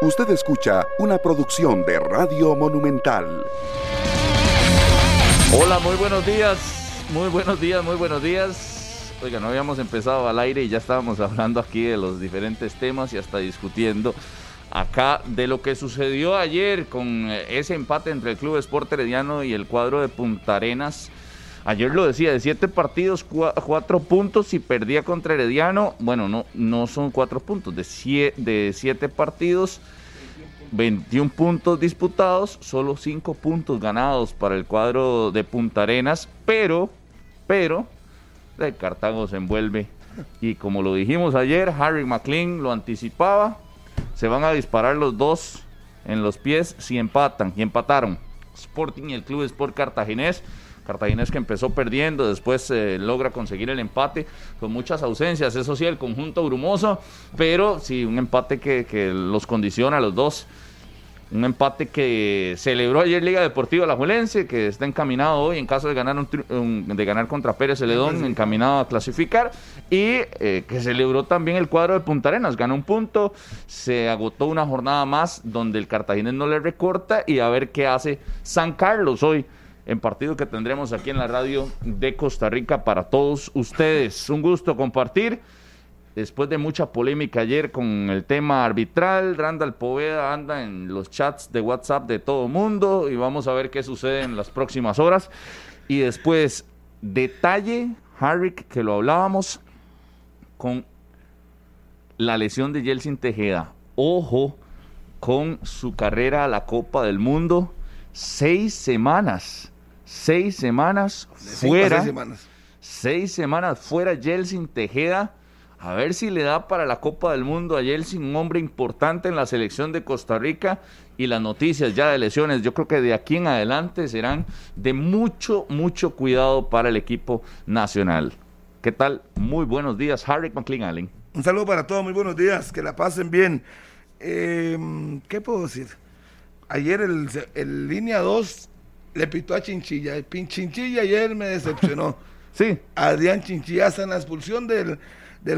Usted escucha una producción de Radio Monumental. Hola, muy buenos días. Muy buenos días, muy buenos días. Oiga, no habíamos empezado al aire y ya estábamos hablando aquí de los diferentes temas y hasta discutiendo acá de lo que sucedió ayer con ese empate entre el Club Sport Herediano y el cuadro de Punta Arenas. Ayer lo decía, de siete partidos, cuatro puntos y perdía contra Herediano. Bueno, no, no son cuatro puntos, de, siete, de siete partidos, 21 puntos disputados, solo cinco puntos ganados para el cuadro de Punta Arenas, pero, pero, el Cartago se envuelve. Y como lo dijimos ayer, Harry McLean lo anticipaba, se van a disparar los dos en los pies si empatan, y empataron. Sporting y el Club Sport Cartaginés Cartaginés que empezó perdiendo, después eh, logra conseguir el empate con muchas ausencias, eso sí, el conjunto brumoso, pero sí, un empate que, que los condiciona a los dos. Un empate que celebró ayer Liga Deportiva La Juelense, que está encaminado hoy en caso de ganar, un, de ganar contra Pérez Celedón, encaminado a clasificar. Y eh, que celebró también el cuadro de Punta Arenas, ganó un punto, se agotó una jornada más donde el Cartaginés no le recorta y a ver qué hace San Carlos hoy en partido que tendremos aquí en la radio de Costa Rica para todos ustedes. Un gusto compartir. Después de mucha polémica ayer con el tema arbitral, Randall Poveda anda en los chats de WhatsApp de todo mundo y vamos a ver qué sucede en las próximas horas. Y después, detalle, Harry, que lo hablábamos con la lesión de Jelsin Tejeda. Ojo con su carrera a la Copa del Mundo. Seis semanas seis semanas fuera. Seis semanas. seis semanas fuera Jelsin Tejeda. A ver si le da para la Copa del Mundo a Jelsin, un hombre importante en la selección de Costa Rica. Y las noticias ya de lesiones, yo creo que de aquí en adelante serán de mucho, mucho cuidado para el equipo nacional. ¿Qué tal? Muy buenos días, Harry McLean Allen. Un saludo para todos, muy buenos días, que la pasen bien. Em, ¿Qué puedo decir? Ayer el, el línea 2 le pitó a Chinchilla. El Chinchilla ayer me decepcionó. sí. Adrián Chinchilla hasta en la expulsión del,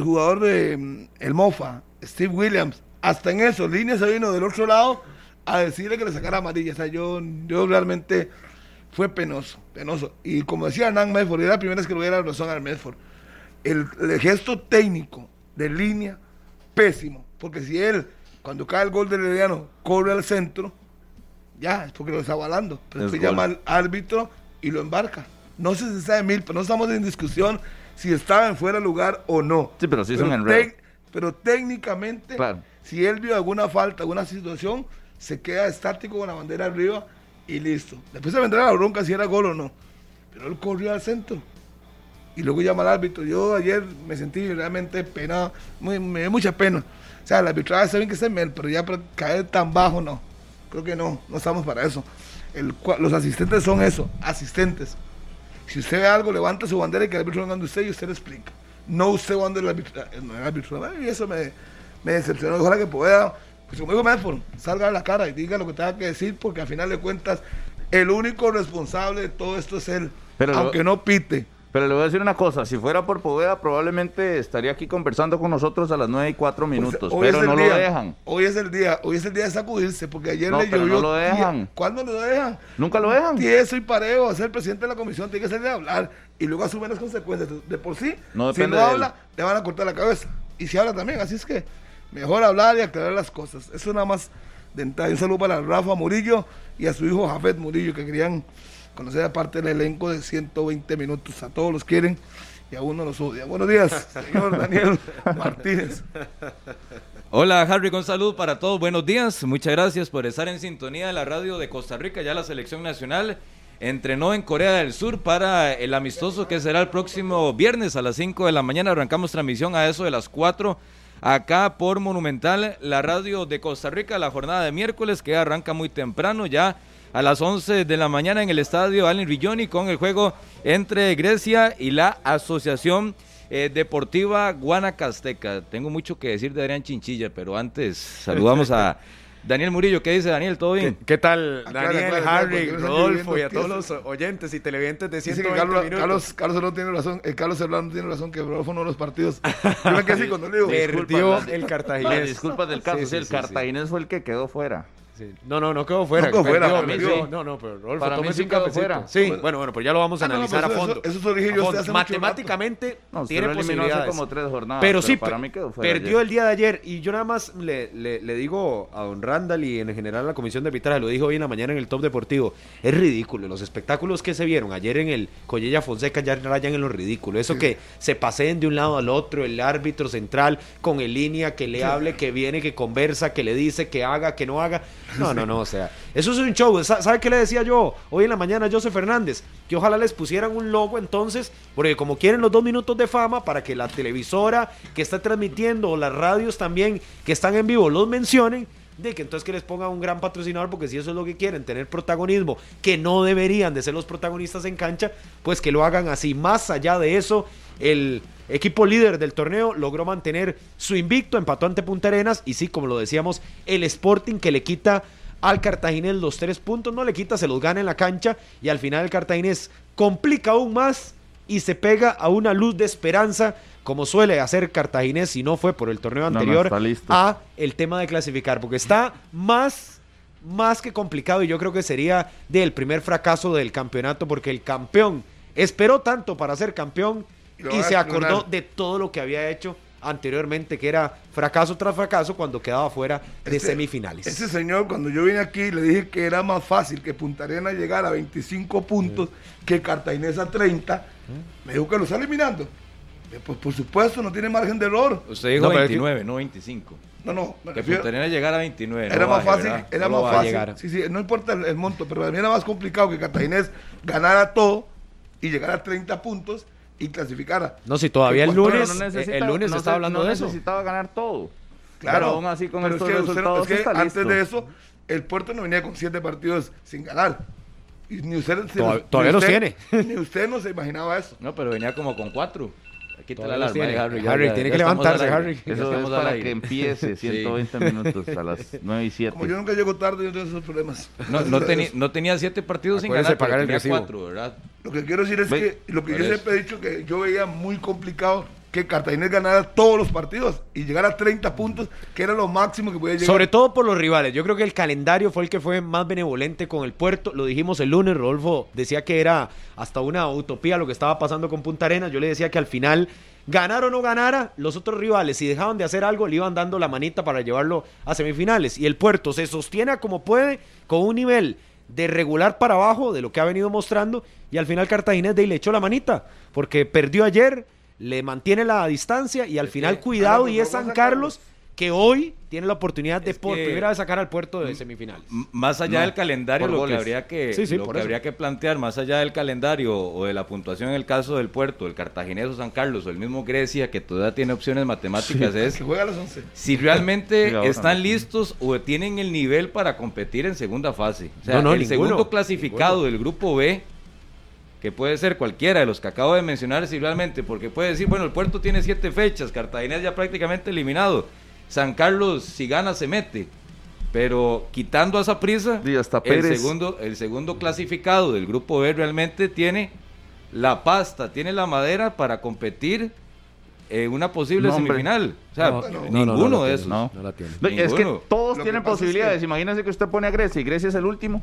jugador de mm, el Mofa, Steve Williams. Hasta en eso, Línea se vino del otro lado a decirle que le sacara amarilla. O sea, yo, yo realmente fue penoso, penoso. Y como decía Hernán Medford, era la primera vez que lo hubiera razón a Medford. El, el, gesto técnico de línea, pésimo. Porque si él, cuando cae el gol del Herediano, corre al centro, ya, es porque lo está avalando. Pero se llama al árbitro y lo embarca. No sé si sabe mil, pero no estamos en discusión si estaba en fuera de lugar o no. Sí, pero sí son en Pero técnicamente, si él vio alguna falta, alguna situación, se queda estático con la bandera arriba y listo. Después se vendrá la bronca si era gol o no. Pero él corrió al centro. Y luego llama al árbitro. Yo ayer me sentí realmente penado, me dio mucha pena. O sea, el arbitraje está bien que esté mal, pero ya para caer tan bajo no. Creo que no, no estamos para eso. los asistentes son eso, asistentes. Si usted ve algo, levanta su bandera y que el árbitro venga de usted y usted le explica. No usted va el árbitro. No, el árbitro. Y eso me, me decepcionó. Ojalá que pueda, pues como digo Medford, salga a la cara y diga lo que tenga que decir, porque al final de cuentas, el único responsable de todo esto es él. aunque no pite. Pero le voy a decir una cosa, si fuera por Poveda probablemente estaría aquí conversando con nosotros a las 9 y 4 pues, minutos, pero no lo dejan. Hoy es el día, hoy es el día de sacudirse, porque ayer le llovió. No lo dejan. ¿Cuándo lo dejan? Nunca lo dejan. Y eso y pareo, ser el presidente de la comisión, tiene que salir a hablar y luego asumir las consecuencias. De por sí, no si no habla, le van a cortar la cabeza. Y si habla también, así es que mejor hablar y aclarar las cosas. Eso nada más de entrada. Un saludo para Rafa Murillo y a su hijo Jafet Murillo, que querían conocer aparte del elenco de 120 minutos. A todos los quieren y a uno los odia. Buenos días, señor Daniel Martínez. Hola Harry, con salud para todos. Buenos días. Muchas gracias por estar en sintonía de la radio de Costa Rica. Ya la selección nacional entrenó en Corea del Sur para el amistoso que será el próximo viernes a las 5 de la mañana. Arrancamos transmisión a eso de las 4 acá por Monumental, la radio de Costa Rica. La jornada de miércoles que arranca muy temprano ya a las 11 de la mañana en el estadio Allen Rilloni con el juego entre Grecia y la Asociación eh, Deportiva Guanacasteca. Tengo mucho que decir de Adrián Chinchilla, pero antes saludamos a Daniel Murillo, ¿qué dice Daniel? ¿Todo bien? ¿Qué, tal, Daniel, Harry, Rodolfo y a todos los oyentes y televidentes de 120 Carlos, minutos? Carlos, Carlos tiene razón, eh, Carlos Serrano tiene razón que Rodolfo no los partidos. Yo me quedé así cuando le digo. Perdió el cartaginés. Disculpas del caso, sí, el cartaginés fue el que quedó fuera. No, no, no quedó fuera. No quedó fuera, perdió. No, no, pero Rodolfo, Para mí sí quedó fuera. Sí, bueno, bueno, pero ya lo vamos a Ah, no, analizar pues a fondo. eso- eso dije yo hace Matemáticamente No, tiene eliminó hace posibilidades. como tres jornadas. pero sí, para mí quedó fuera. perdió ayer. el día de ayer. Y yo nada más le, le- le digo a don Randall y en general a la comisión de arbitraje, lo dijo hoy en la mañana en el Top Deportivo. Es ridículo. Los espectáculos que se vieron ayer en el Collella Fonseca ya rayan en lo ridículo. Eso que se paseen de un lado al otro, el árbitro central con el línea que le hable, que viene, que conversa, que le dice, que haga, que no haga. No, no, no. O sea, eso es un show. Sa- ¿Sabe qué le decía yo hoy en la mañana a Joseph Fernández? Que ojalá les pusieran un logo entonces, porque como quieren los dos minutos de fama, para que la televisora que está transmitiendo o las radios también que están en vivo los mencionen, de que entonces que les pongan un gran patrocinador, porque si eso es lo que quieren, tener protagonismo, que no deberían de ser los protagonistas en cancha, pues que lo hagan así. Más allá de eso, el equipo líder del torneo logró mantener su invicto, empató ante Punta Arenas y sí, como lo decíamos, el Sporting que le quita al Cartaginés los tres puntos, no le quita, se los gana en la cancha y al final el Cartaginés complica aún más y se pega a una luz de esperanza como suele hacer Cartaginés si no fue por el torneo anterior a el tema de clasificar porque está más más que complicado y yo creo que sería del primer fracaso del campeonato porque el campeón esperó tanto para ser campeón Y lo se acordó de todo lo que había hecho anteriormente que era fracaso tras fracaso cuando quedaba fuera de Este- semifinales. Ese señor, cuando yo vine aquí, le dije que era más fácil que Punta Arena llegara a 25 puntos que Cartaginés a 30. Me dijo que lo está eliminando. Eh, pues por supuesto, no tiene margen de error. Usted dijo 29, no 25. No, no. Me que llegar a 29. Era más fácil. Era más fácil. Sí, sí, no importa el, monto, pero para mí era más complicado que Cartaginés ganara todo y llegara a 30 puntos y clasificara. No, si todavía el lunes, eh, el lunes se está hablando de eso. necesitaba ganar todo. Claro. Pero aún así con pero estos es antes de eso, el Puerto no venía con 7 partidos sin ganar. Y ni usted, todavía, ni usted, los tiene. Ni usted no se imaginaba eso. No, pero venía como con 4. Quita la alarma, tiene. Harry, Harry ya, tiene ya que levantarse, Harry. Eso es para que empiece 120 sí. minutos a las 9 y 7. Como yo nunca llego tarde, yo tengo esos problemas. No, no, no tenía 7 partidos sin ganar, pagar el tenía 4, ¿verdad? Lo que quiero decir es Ve, que lo que yo siempre he dicho que yo veía muy complicado que Cartaginés ganara todos los partidos y llegara a 30 puntos, que era lo máximo que podía llegar. Sobre todo por los rivales. Yo creo que el calendario fue el que fue más benevolente con el puerto. Lo dijimos el lunes, Rodolfo decía que era hasta una utopía lo que estaba pasando con Punta Arenas. Yo le decía que al final, ganar o no ganara, los otros rivales, si dejaban de hacer algo, le iban dando la manita para llevarlo a semifinales. Y el puerto se sostiene como puede, con un nivel de regular para abajo de lo que ha venido mostrando. Y al final Cartaginés de le echó la manita, porque perdió ayer, le mantiene la distancia y al final cuidado y es San. Carlos que hoy tiene la oportunidad de Es por que- primera vez sacar al puerto de semifinales. Más allá No, del calendario, lo que habría que, Sí, sí, lo que habría que plantear, más allá del calendario o de la puntuación en el caso del puerto, el cartaginés o San Carlos o el mismo Grecia, que todavía tiene opciones matemáticas, es que juega a las 11. si realmente ahora están listos o tienen el nivel para competir en segunda fase. O sea, No, no, el ninguno, segundo clasificado ninguno. del grupo B, que puede ser cualquiera de los que acabo de mencionar, si realmente, porque puede decir, bueno, el puerto tiene siete fechas, Cartaginés ya prácticamente eliminado, San Carlos si gana se mete. Pero quitando a esa prisa, Y hasta el segundo, el segundo clasificado del grupo B realmente tiene la pasta, tiene la madera para competir en una posible No, semifinal. O sea, No, no, ninguno no, no la de tiene, esos. No. No la tiene. Es que todos Lo que tienen pasa es que- posibilidades. Imagínense que usted pone a Grecia y Grecia es el último.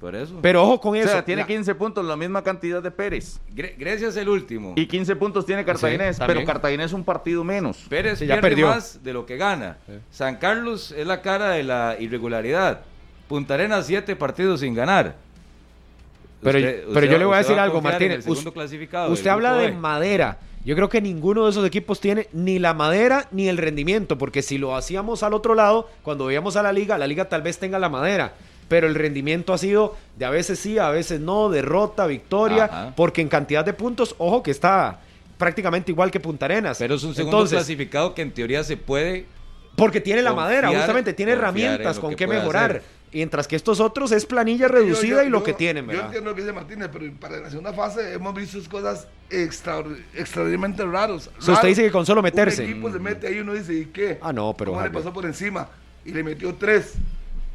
Por eso. Pero ojo con O eso. sea, tiene la- 15 puntos, la misma cantidad de Pérez. Gre- Grecia es el último. Y 15 puntos tiene Cartaginés, Sí, pero. Cartaginés un partido menos. Pérez Sí, ya pierde perdió. más de lo que gana. San Carlos es la cara de la irregularidad. Punta Arenas, siete partidos sin ganar. Pero, Usted- pero usted yo le voy a decir usted algo, Martínez. el segundo Us- clasificado Usted del habla de madera. Yo creo que ninguno de esos equipos tiene ni la madera ni el rendimiento, porque si lo hacíamos al otro lado, cuando veíamos a la liga, la liga tal vez tenga la madera, pero el rendimiento ha sido de a veces sí, a veces no, derrota, victoria, Ajá. porque en cantidad de puntos, ojo que está prácticamente igual que Punta Arenas. Pero es un segundo Entonces, clasificado que en teoría se puede. porque tiene la madera, justamente, tiene herramientas con que mejorar. hacer. Mientras que estos otros es planilla reducida Yo- yo- y lo yo- que tienen, Yo ¿verdad? entiendo lo que dice Martínez, pero para la segunda fase hemos visto cosas extraor- extraordinariamente raros. Si usted dice que con solo meterse. Un equipo se mete ahí y uno dice, ¿y qué? Ah, no, pero ¿Cómo le pasó por encima? y le metió tres.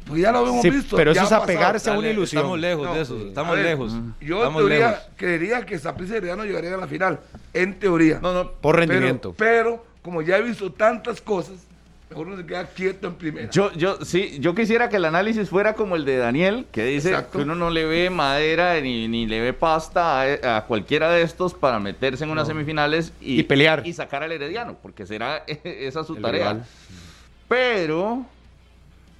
Pues ya lo habíamos visto. Pero eso es apegarse a una ilusión. Estamos lejos No, de eso, a estamos ver, lejos. Yo en teoría lejos. creería que Saprissa y Herediano llegarían a la final. En teoría. No, no. Por Pero- rendimiento. Pero, como ya he visto tantas cosas, mejor no se queda quieto en primera. Yo, yo, sí, yo quisiera que el análisis fuera como el de Daniel, que dice Exacto. que uno no le ve madera ni, ni le ve pasta a, a cualquiera de estos para meterse en unas semifinales y, Y pelear. y sacar al Herediano, porque será esa su El tarea. rival. Pero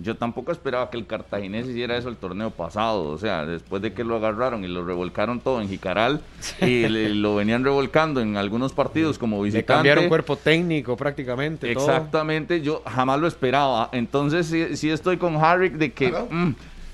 yo tampoco esperaba que el cartaginés hiciera eso el torneo pasado. O sea, después de que lo agarraron y lo revolcaron todo en Jicaral y le- lo venían revolcando en algunos partidos como Le visitante. cambiaron cuerpo técnico prácticamente. todo. Exactamente, yo jamás lo esperaba. Entonces sí, sí estoy con Harry de que mm,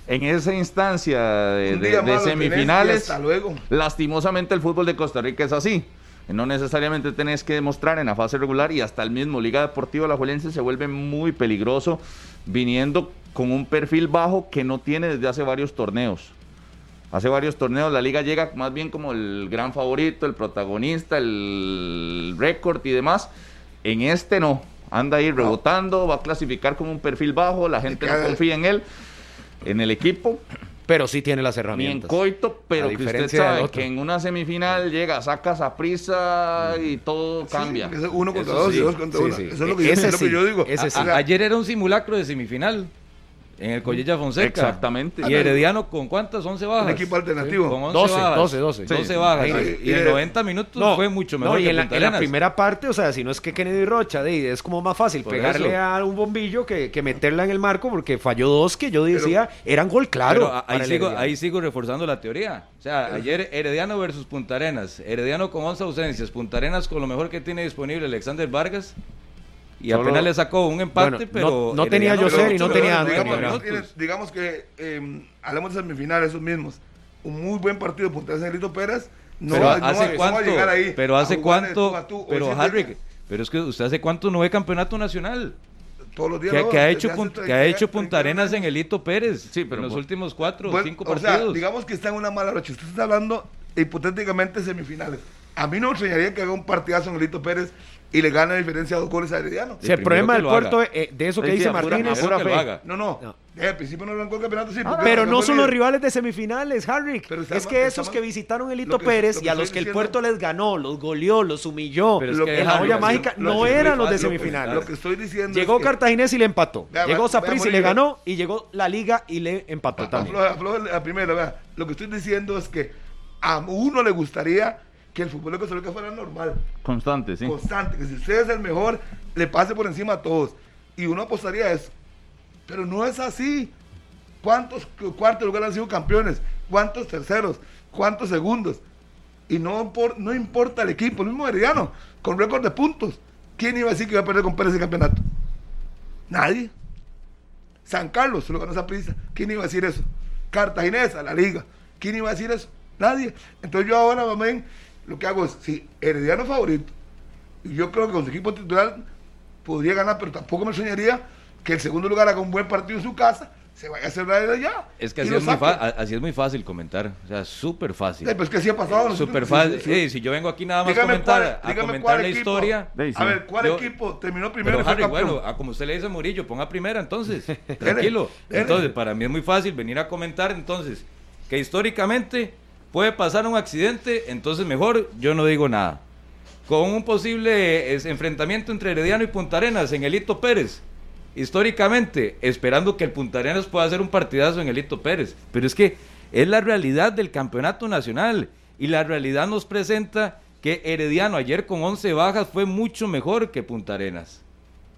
en esa instancia de, semifinales, hasta luego. lastimosamente el fútbol de Costa Rica es así. No necesariamente tenés que demostrar en la fase regular y hasta el mismo Liga Deportiva Alajuelense se vuelve muy peligroso viniendo con un perfil bajo que no tiene desde hace varios torneos. Hace varios torneos la liga llega más bien como el gran favorito, el protagonista, el récord y demás. En este no. Anda ahí rebotando, va a clasificar como un perfil bajo, la gente no confía en él, en el equipo, Pero sí tiene las ni en herramientas. coito, pero A que usted sabe que en una semifinal llega, sacas a prisa y todo cambia. Sí, es uno contra Eso dos y dos contra Sí, uno. sí. Eso es lo que, yo, Ese es lo que sí, yo digo. ese O sí. sea, A- ayer era un simulacro de semifinal en el Collella Fonseca. Exactamente. Y Herediano con cuántas? 11 bajas. Un equipo alternativo. Con 11 12, bajas. 12, 12. 12 Sí. bajas. Sí. Y en Y- 90 minutos fue mucho mejor no, y que en la, en la primera parte, o sea, si no es que Kennedy Rocha, de, es como más fácil Por pegarle eso. a un bombillo que, que meterla en el marco, porque falló dos que yo decía eran gol claro. Ahí sigo, ahí sigo reforzando la teoría. O sea, ayer Herediano versus Punta Arenas. Herediano con 11 ausencias. Punta Arenas con lo mejor que tiene disponible Alexander Vargas. Y Solo- apenas le sacó un empate, Bueno, pero. no- no tenía lo- y no tenía digamos, digamos que eh, hablemos de semifinales, esos mismos. Un muy buen partido de Punta Lito Pérez. No, pero va- no hace va- no va cuánto, a llegar ahí pero hace cuánto, tú a tú. Hoy pero Harry, pero es que usted hace cuánto no ve campeonato nacional. todos los días. ¿Qué, no, qué ha hecho, qué ha hecho 30 Punta Arenas en el Hito Pérez? Sí, pero en los bu- últimos cuatro o cinco o sea, partidos. digamos que está en una mala noche. Usted está hablando hipotéticamente semifinales. A mí no me extrañaría que haga un partidazo en el Lito Pérez y le gane la diferencia de dos goles a Herediano. El problema del puerto, haga. eh, de eso que Sí, dice a pura- Martínez, a pura lo fe. No, no. No. Desde el principio no arrancó el campeonato, sí. Ah, pero no son los rivales de semifinales, Harry. Pero es que esos que visitaron el Hito lo que- Pérez y a los que el puerto les ganó, los goleó, los humilló. Pero es que en la olla mágica lo- no eran lo- los de semifinales. Lo que estoy diciendo Llegó es Cartaginés y le empató. Vea, llegó Saprissa y le ganó. Y llegó la Liga y le empató también. La primera. Lo que estoy diciendo es que a uno le gustaría que el fútbol de Costa Rica fuera normal, Constante, sí. constante, que si usted es el mejor, le pase por encima a todos. Y uno apostaría a eso. Pero no es así. ¿Cuántos cu- cuartos lugares han sido campeones? ¿Cuántos terceros? ¿Cuántos segundos? Y no, por- no importa el equipo, el mismo Herediano, con récord de puntos. ¿Quién iba a decir que iba a perder con Pérez el campeonato? Nadie. San Carlos se lo ganó esa prisa. ¿Quién iba a decir eso? Cartaginesa, la liga. ¿Quién iba a decir eso? Nadie. Entonces yo ahora, mamén, lo que hago es, si Herediano es favorito, y yo creo que con su equipo titular podría ganar, pero tampoco me soñaría que el segundo lugar haga un buen partido en su casa, se vaya a cerrar de allá. Es que así es, muy así es fácil comentar. O sea, súper fácil. Eh, pues que sí ha pasado. los Súper fácil. sí, sí. Sí, si yo vengo aquí nada más Dígame comentar, cuál- a dígame comentar cuál la equipo. historia. Sí, sí. A ver, ¿cuál Yo- equipo terminó primero Pero Harry, bueno, a como usted le dice Murillo, ponga primera entonces. Tranquilo. Entonces, para mí es muy fácil venir a comentar entonces que históricamente puede pasar un accidente, entonces mejor yo no digo nada. Con un posible enfrentamiento entre Herediano y Punta Arenas en el Hito Pérez. Históricamente, esperando que el Punta Arenas pueda hacer un partidazo en el Hito Pérez. Pero es que es la realidad del campeonato nacional. Y la realidad nos presenta que Herediano ayer con 11 bajas fue mucho mejor que Punta Arenas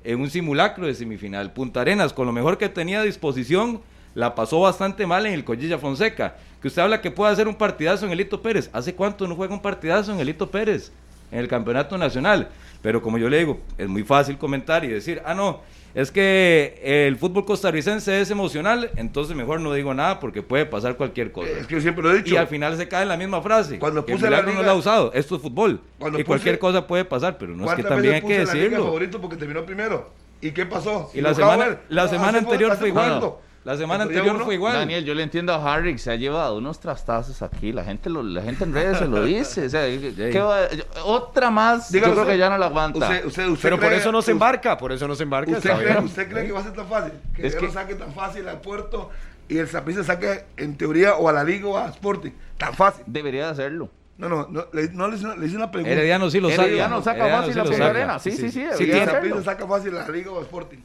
en un simulacro de semifinal. Punta Arenas, con lo mejor que tenía a disposición, la pasó bastante mal en el Collilla Fonseca. Que usted habla que puede hacer un partidazo en el Hito Pérez. ¿Hace cuánto no juega un partidazo en el Hito Pérez? En el campeonato nacional. Pero como yo le digo, es muy fácil comentar y decir, ah, no, es que el fútbol costarricense es emocional, entonces mejor no digo nada porque puede pasar cualquier cosa. Es que yo siempre lo he dicho. Y al final se cae en la misma frase. Cuando que el puse la milagro no liga- lo ha usado. Esto es fútbol. Cuando y cualquier puse- cosa puede pasar, pero no es que ¿Cuántas también hay que puse la liga decirlo. favorito porque terminó primero? ¿Y qué pasó? Y la semana- la anterior fue igual. La semana anterior fue igual. Daniel, yo le entiendo a Harry, se ha llevado unos trastazos aquí. La gente, lo, la gente en redes se lo dice. O sea, ¿qué va? otra más, yo creo que ya no la aguanta. Usted, usted, usted Pero por eso no se embarca, por eso no se embarca. ¿Usted, cree, ¿usted cree, que va a ser tan fácil? Que es que lo saque tan fácil al puerto y el se saque en teoría o a la Liga o a Sporting. Tan fácil. Debería de hacerlo. No, no, no le, no le, hice, le hice una pregunta. Herediano sí lo saca. Herediano saca fácil la Punta Arena. Sí, sí, sí. sí, sí saca fácil a la Liga o a Sporting.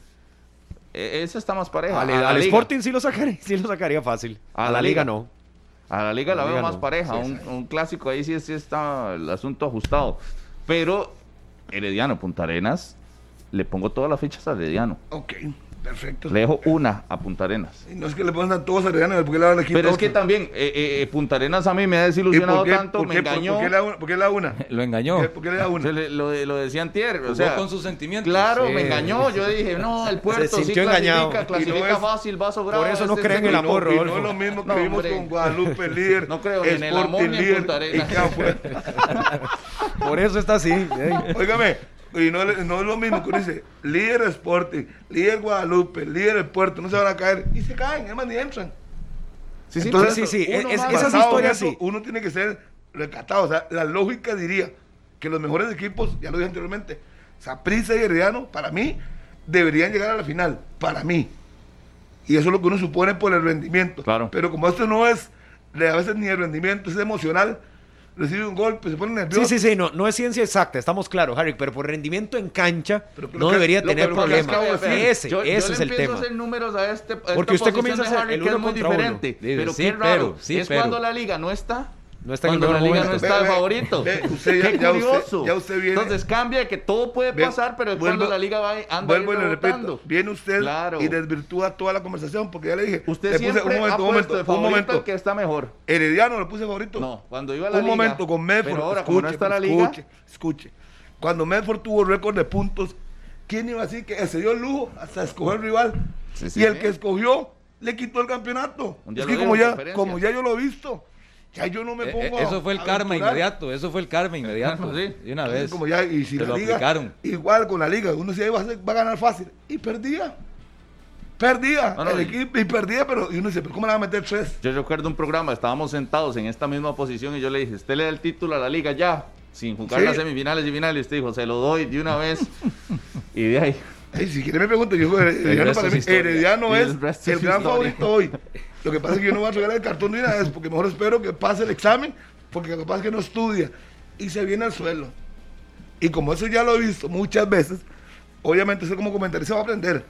E, ese está más pareja. Al, Sporting sí lo, sacaría, sí lo sacaría fácil. A, la, Liga, no. A la Liga la, veo más pareja. un, un, clásico ahí sí, sí está el asunto ajustado. Pero Herediano, Punta Arenas, le pongo todas las fichas a Herediano. Ok. Perfecto. Le dejo una a Punta Arenas. Y no es que le pongan todos a Herediano, porque le dan equipo Pero es que también eh, eh, eh, Punta Arenas a mí me ha desilusionado tanto, me engañó. ¿Por qué le da una? ¿Por qué le da una? lo engañó. ¿Por qué le da una? lo, lo decía Antier. O sea, con sus sentimientos. Claro, me engañó. Yo dije, no, el puerto Se sintió sí clasifica, engañado. clasifica no fácil, va a sobrar. Por eso no este creen en el amor, Rodolfo. No es lo mismo que vimos con Guadalupe, líder. No creo en el amor ni en Punta Arenas. Por eso está así. Óigame, y no, no, es lo mismo que uno dice, líder Sporting, líder Guadalupe, líder el puerto, no se van a caer. Y se caen, además ni entran. Sí, sí, Entonces, sí, sí. Es, esas historias sí. Uno tiene que ser recatado. O sea, la lógica diría que los mejores equipos, ya lo dije anteriormente, Saprissa y Herediano, para mí, deberían llegar a la final. Para mí. Y eso es lo que uno supone por el rendimiento. Claro. Pero como esto no es, a veces ni el rendimiento, es emocional recibe un golpe, se pone nervioso. Sí, sí, sí, no, no es ciencia exacta, estamos claros, Harry, pero por rendimiento en cancha no debería tener problemas. Ese, yo, ese es el tema. hacer números a este Porque usted comienza a hacer el uno muy diferente, pero sí, qué raro, sí, es cuando la liga no está no está Cuando la liga no está de favorito. Qué ya, curioso. Usted, ya usted viene. Entonces cambia que todo puede pasar, pero vuelvo, cuando la liga va anda Vuelvo y le repito. Viene usted y desvirtúa toda la conversación porque ya le dije. Usted le siempre puse, un momento, un momento, un momento. que está mejor. Herediano le puse favorito. No, cuando iba a la un liga. Un momento con Medford. Pero ahora, escuche, no está la liga. Escuche, escuche. Cuando Medford tuvo récord de puntos, ¿quién iba a decir que se dio el lujo hasta escoger rival? y el que escogió le quitó el campeonato. Es que como ya, como ya yo lo he visto ya yo no me eh, eh, pongo. eso fue el karma inmediato, eso fue el karma inmediato. sí. De una vez. Como ya, y si la lo liga, aplicaron. Igual con la liga, uno decía va a, va a ganar fácil. Y perdía. Perdía el equipo y perdía, pero y uno dice, ¿pero cómo le va a meter tres? Yo recuerdo un programa, estábamos sentados en esta misma posición y yo le dije, usted le da el título a la liga ya, sin jugar las semifinales y finales. Y usted dijo, se lo doy de una vez. y de ahí. si quiere me pregunta, yo Herediano para mí, Herediano es el, el gran favorito hoy. Lo que pasa es que yo no voy a regalar el cartón ni nada, es porque mejor espero que pase el examen, porque lo que pasa es que no estudia y se viene al suelo. Y como eso ya lo he visto muchas veces, obviamente eso como comentarista va a aprender.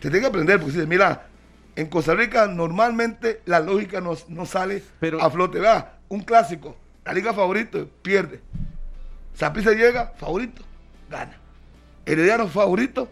Te tiene que aprender, porque si mira, en Costa Rica normalmente la lógica no, no sale a flote. Vea, un clásico, la liga favorito, pierde. Sapi se llega, favorito, gana. Herediano favorito,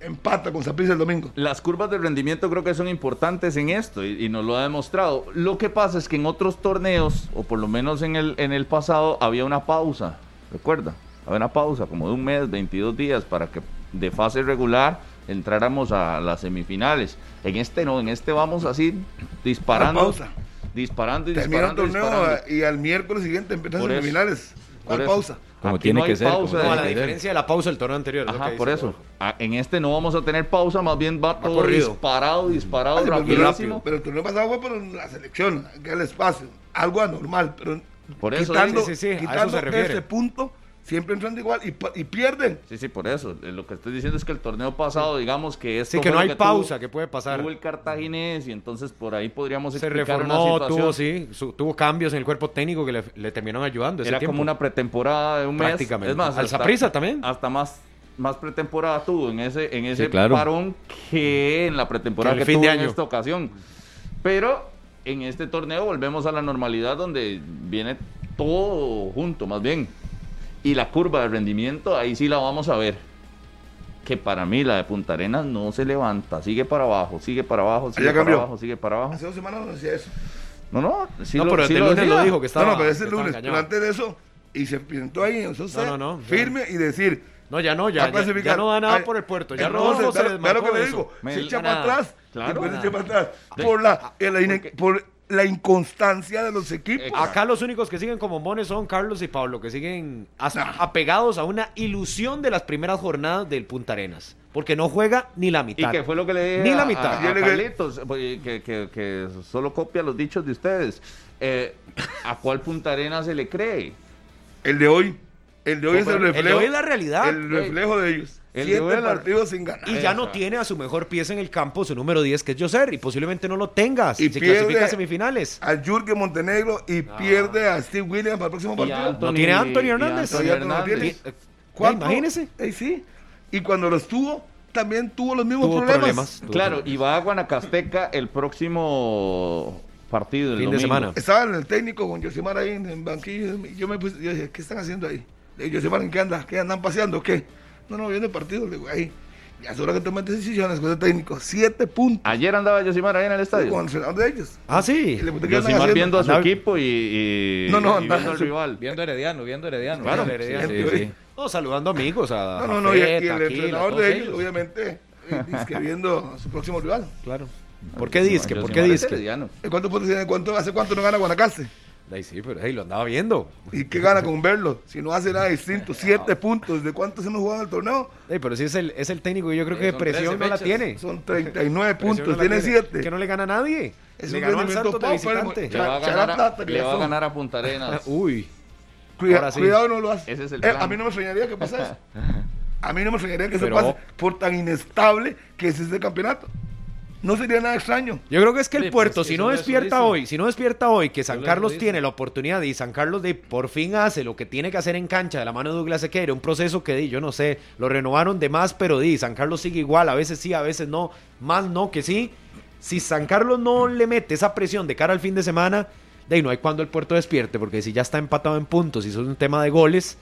empata con Saprissa el domingo. Las curvas de rendimiento creo que son importantes en esto y, nos lo ha demostrado. Lo que pasa es que en otros torneos, o por lo menos en el, en el pasado, había una pausa, recuerda, había una pausa como de un mes, 22 días, para que de fase regular entráramos a las semifinales. En este no, en este vamos así disparando. Pausa. Disparando y Termina disparando. el torneo y al miércoles siguiente empiezan las semifinales. ¿Cuál pausa? Como tiene que ser. Pausa la diferencia de la pausa del torneo anterior. Ajá, por eso. Ah, en este no vamos a tener pausa, más bien va, todo disparado, disparado, ah, rapidísimo. Pero el torneo pasado fue por la selección, el espacio. Algo anormal, pero por eso, quitando, sí, sí, quitando ese punto, siempre entran igual y, pierden. Sí, sí, por eso. Eh, lo que estoy diciendo es que el torneo pasado, digamos que esto Sí, que no hay pausa, que puede pasar. Tuvo el cartaginés y entonces por ahí podríamos Se reformó, tuvo, sí, tuvo cambios en el cuerpo técnico que le, terminaron ayudando. Era como una pretemporada de un mes. Prácticamente. Es más, al también. Hasta más más pretemporada tuvo en ese en ese parón que en la pretemporada que, tuvo en esta ocasión. Pero en este torneo volvemos a la normalidad donde viene todo junto, más bien. Y la curva de rendimiento, ahí sí la vamos a ver. Que para mí la de Punta Arenas no se levanta, sigue para abajo, sigue para abajo, sigue para abajo, sigue para abajo. Hace dos semanas no decía eso. No, no, sí no, pero el lunes lo, dijo que estaba. No, no, pero ese lunes, pero antes de eso, y se pintó ahí, entonces, no, no, no, firme y decir. No, ya no, ya, ya, no da nada por el puerto. Ya no se desmarcó lo que le digo, se echa para atrás, claro, se echa para atrás. Por la, por la inconstancia de los equipos. Acá los únicos que siguen como mones son Carlos y Pablo, que siguen apegados a una ilusión de las primeras jornadas del Punta Arenas. porque no juega ni la mitad. ¿Y qué fue lo que le dije Ni la mitad. a- a Carlitos, pues, que, que- que solo copia los dichos de ustedes? Eh, ¿A cuál Punta Arena se le cree? El de hoy. El de hoy es el El de reflejo. hoy es la realidad. El reflejo de ellos. El Siete partidos sin ganar. Y ya no tiene a su mejor pieza en el campo, su número 10, que es Joser, y posiblemente no lo tenga si Y se pierde- clasifica a semifinales. A Jürgen Montenegro y pierde a Steve Williams para el próximo partido. Anthony- No tiene a Anthony Hernández. Anthony no Hernández. Eh. Imagínese. Eh, sí. Y cuando los tuvo, también tuvo los mismos Tuvo problemas. problemas. Tuvo Claro, problemas. y va a Guanacasteca el próximo partido. el Fin de semana. Estaba en el técnico con Yosimar ahí en, en banquillo. Yo me puse, yo dije, ¿qué están haciendo ahí? Yosimar, ¿en qué anda? ¿Qué andan paseando? ¿Qué? No, no, viendo el partido. Le digo, ahí. Ya es hora que tomen decisiones con el técnico. Siete puntos Ayer andaba Yosimar ahí en el estadio. con el entrenador de ellos. Ah, sí. Y le pregunté, ¿qué andan Yosimar viendo a su Andaba- equipo y, y- No, no, y viendo al rival. Viendo Herediano, viendo Herediano. Claro, viendo Herediano. sí, Sí, sí. sí. No, saludando amigos a No, no, no. Y, y el entrenador de ellos, ellos. obviamente, dice que viendo a su próximo rival. Claro. ¿Por qué disque? ¿Por qué disque? herediano. ¿De ¿Cuánto puntos tiene? ¿Cuánto, ¿Hace cuánto no gana Guanacaste? Ahí sí, pero hey, lo andaba viendo. ¿Y qué gana con verlo? Si no hace nada distinto. Siete puntos. ¿De cuántos se nos juega en el torneo? Ey, pero sí es el, es el técnico que yo creo Eh, que son presión 13 no la tiene. Son 39 Presión puntos. no tiene siete. Que no le gana a nadie. Es le un ganó al Santos de visitante. Le va a ganar, a- le va a ganar a Punta Arenas. Uy. Cuida- sí. Cuidado, no lo hace. Ese es el Eh, a mí no me extrañaría que pase eso. A mí no me extrañaría que Pero- eso pase por tan inestable que es este campeonato. No sería nada extraño. Yo creo que es que el Sí, pues, puerto, es que si no eso despierta dice. hoy, si no despierta hoy, que San Carlos tiene la oportunidad y San Carlos de por fin hace lo que tiene que hacer en cancha de la mano de Douglas Sequeira, un proceso que di, yo no sé, lo renovaron de más, pero di, San Carlos sigue igual, a veces sí, a veces no, más no que sí. Si San Carlos no le mete esa presión de cara al fin de semana, de ahí no hay cuando el puerto despierte, porque si ya está empatado en puntos y eso es un tema de goles,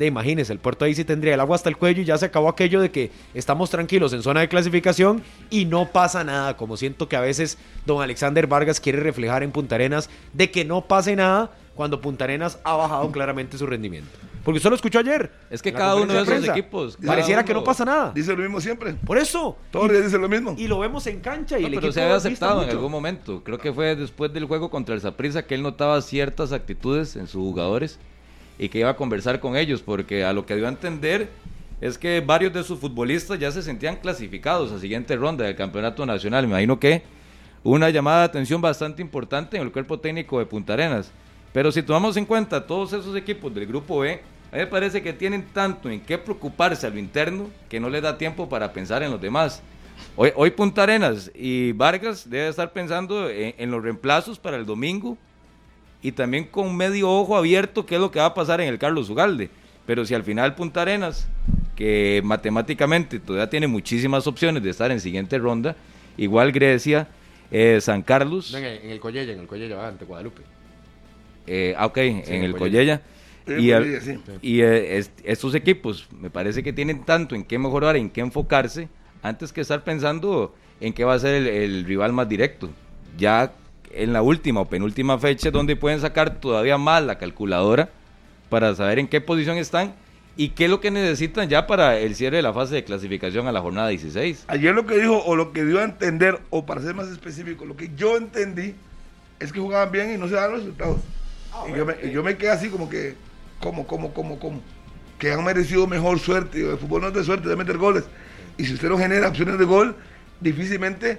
de imagínense, el puerto ahí sí tendría el agua hasta el cuello y ya se acabó aquello de que estamos tranquilos en zona de clasificación y no pasa nada, como siento que a veces don Alexander Vargas quiere reflejar en Punta Arenas de que no pase nada cuando Punta Arenas ha bajado claramente su rendimiento. Porque usted lo escuchó ayer. Es que cada uno de esos prensa. equipos. Pareciera que no pasa nada. Dice lo mismo siempre. Por eso. Todos los días dice lo mismo. Y lo vemos en cancha y No, el pero equipo se había aceptado en algún momento. Creo que fue después del juego contra el Saprissa que él notaba ciertas actitudes en sus jugadores y que iba a conversar con ellos, porque a lo que dio a entender es que varios de sus futbolistas ya se sentían clasificados a siguiente ronda del campeonato nacional. Me imagino que una llamada de atención bastante importante en el cuerpo técnico de Punta Arenas. Pero si tomamos en cuenta todos esos equipos del grupo B, a mí me parece que tienen tanto en qué preocuparse a lo interno que no les da tiempo para pensar en los demás. Hoy, hoy Punta Arenas y Vargas debe estar pensando en, en los reemplazos para el domingo y también con medio ojo abierto qué es lo que va a pasar en el Carlos Ugalde. Pero si al final Punta Arenas, que matemáticamente todavía tiene muchísimas opciones de estar en siguiente ronda, igual Grecia, eh, San Carlos, En el, en el Collella, en el Collella, ante Guadalupe. eh, ah, ok, en en el Collella. Y, en al- Collella, sí. y eh, est- estos equipos me parece que tienen tanto en qué mejorar, en qué enfocarse, antes que estar pensando en qué va a ser el, el rival más directo. Ya en la última o penúltima fecha donde pueden sacar todavía más la calculadora para saber en qué posición están y qué es lo que necesitan ya para el cierre de la fase de clasificación a la jornada 16. Ayer lo que dijo, o lo que dio a entender, o para ser más específico, lo que yo entendí es que jugaban bien y no se dan los resultados. y, yo me, y yo me quedé así como que, como, como, como, como, que han merecido mejor suerte. El fútbol no es de suerte, de meter goles. Y si usted no genera opciones de gol, difícilmente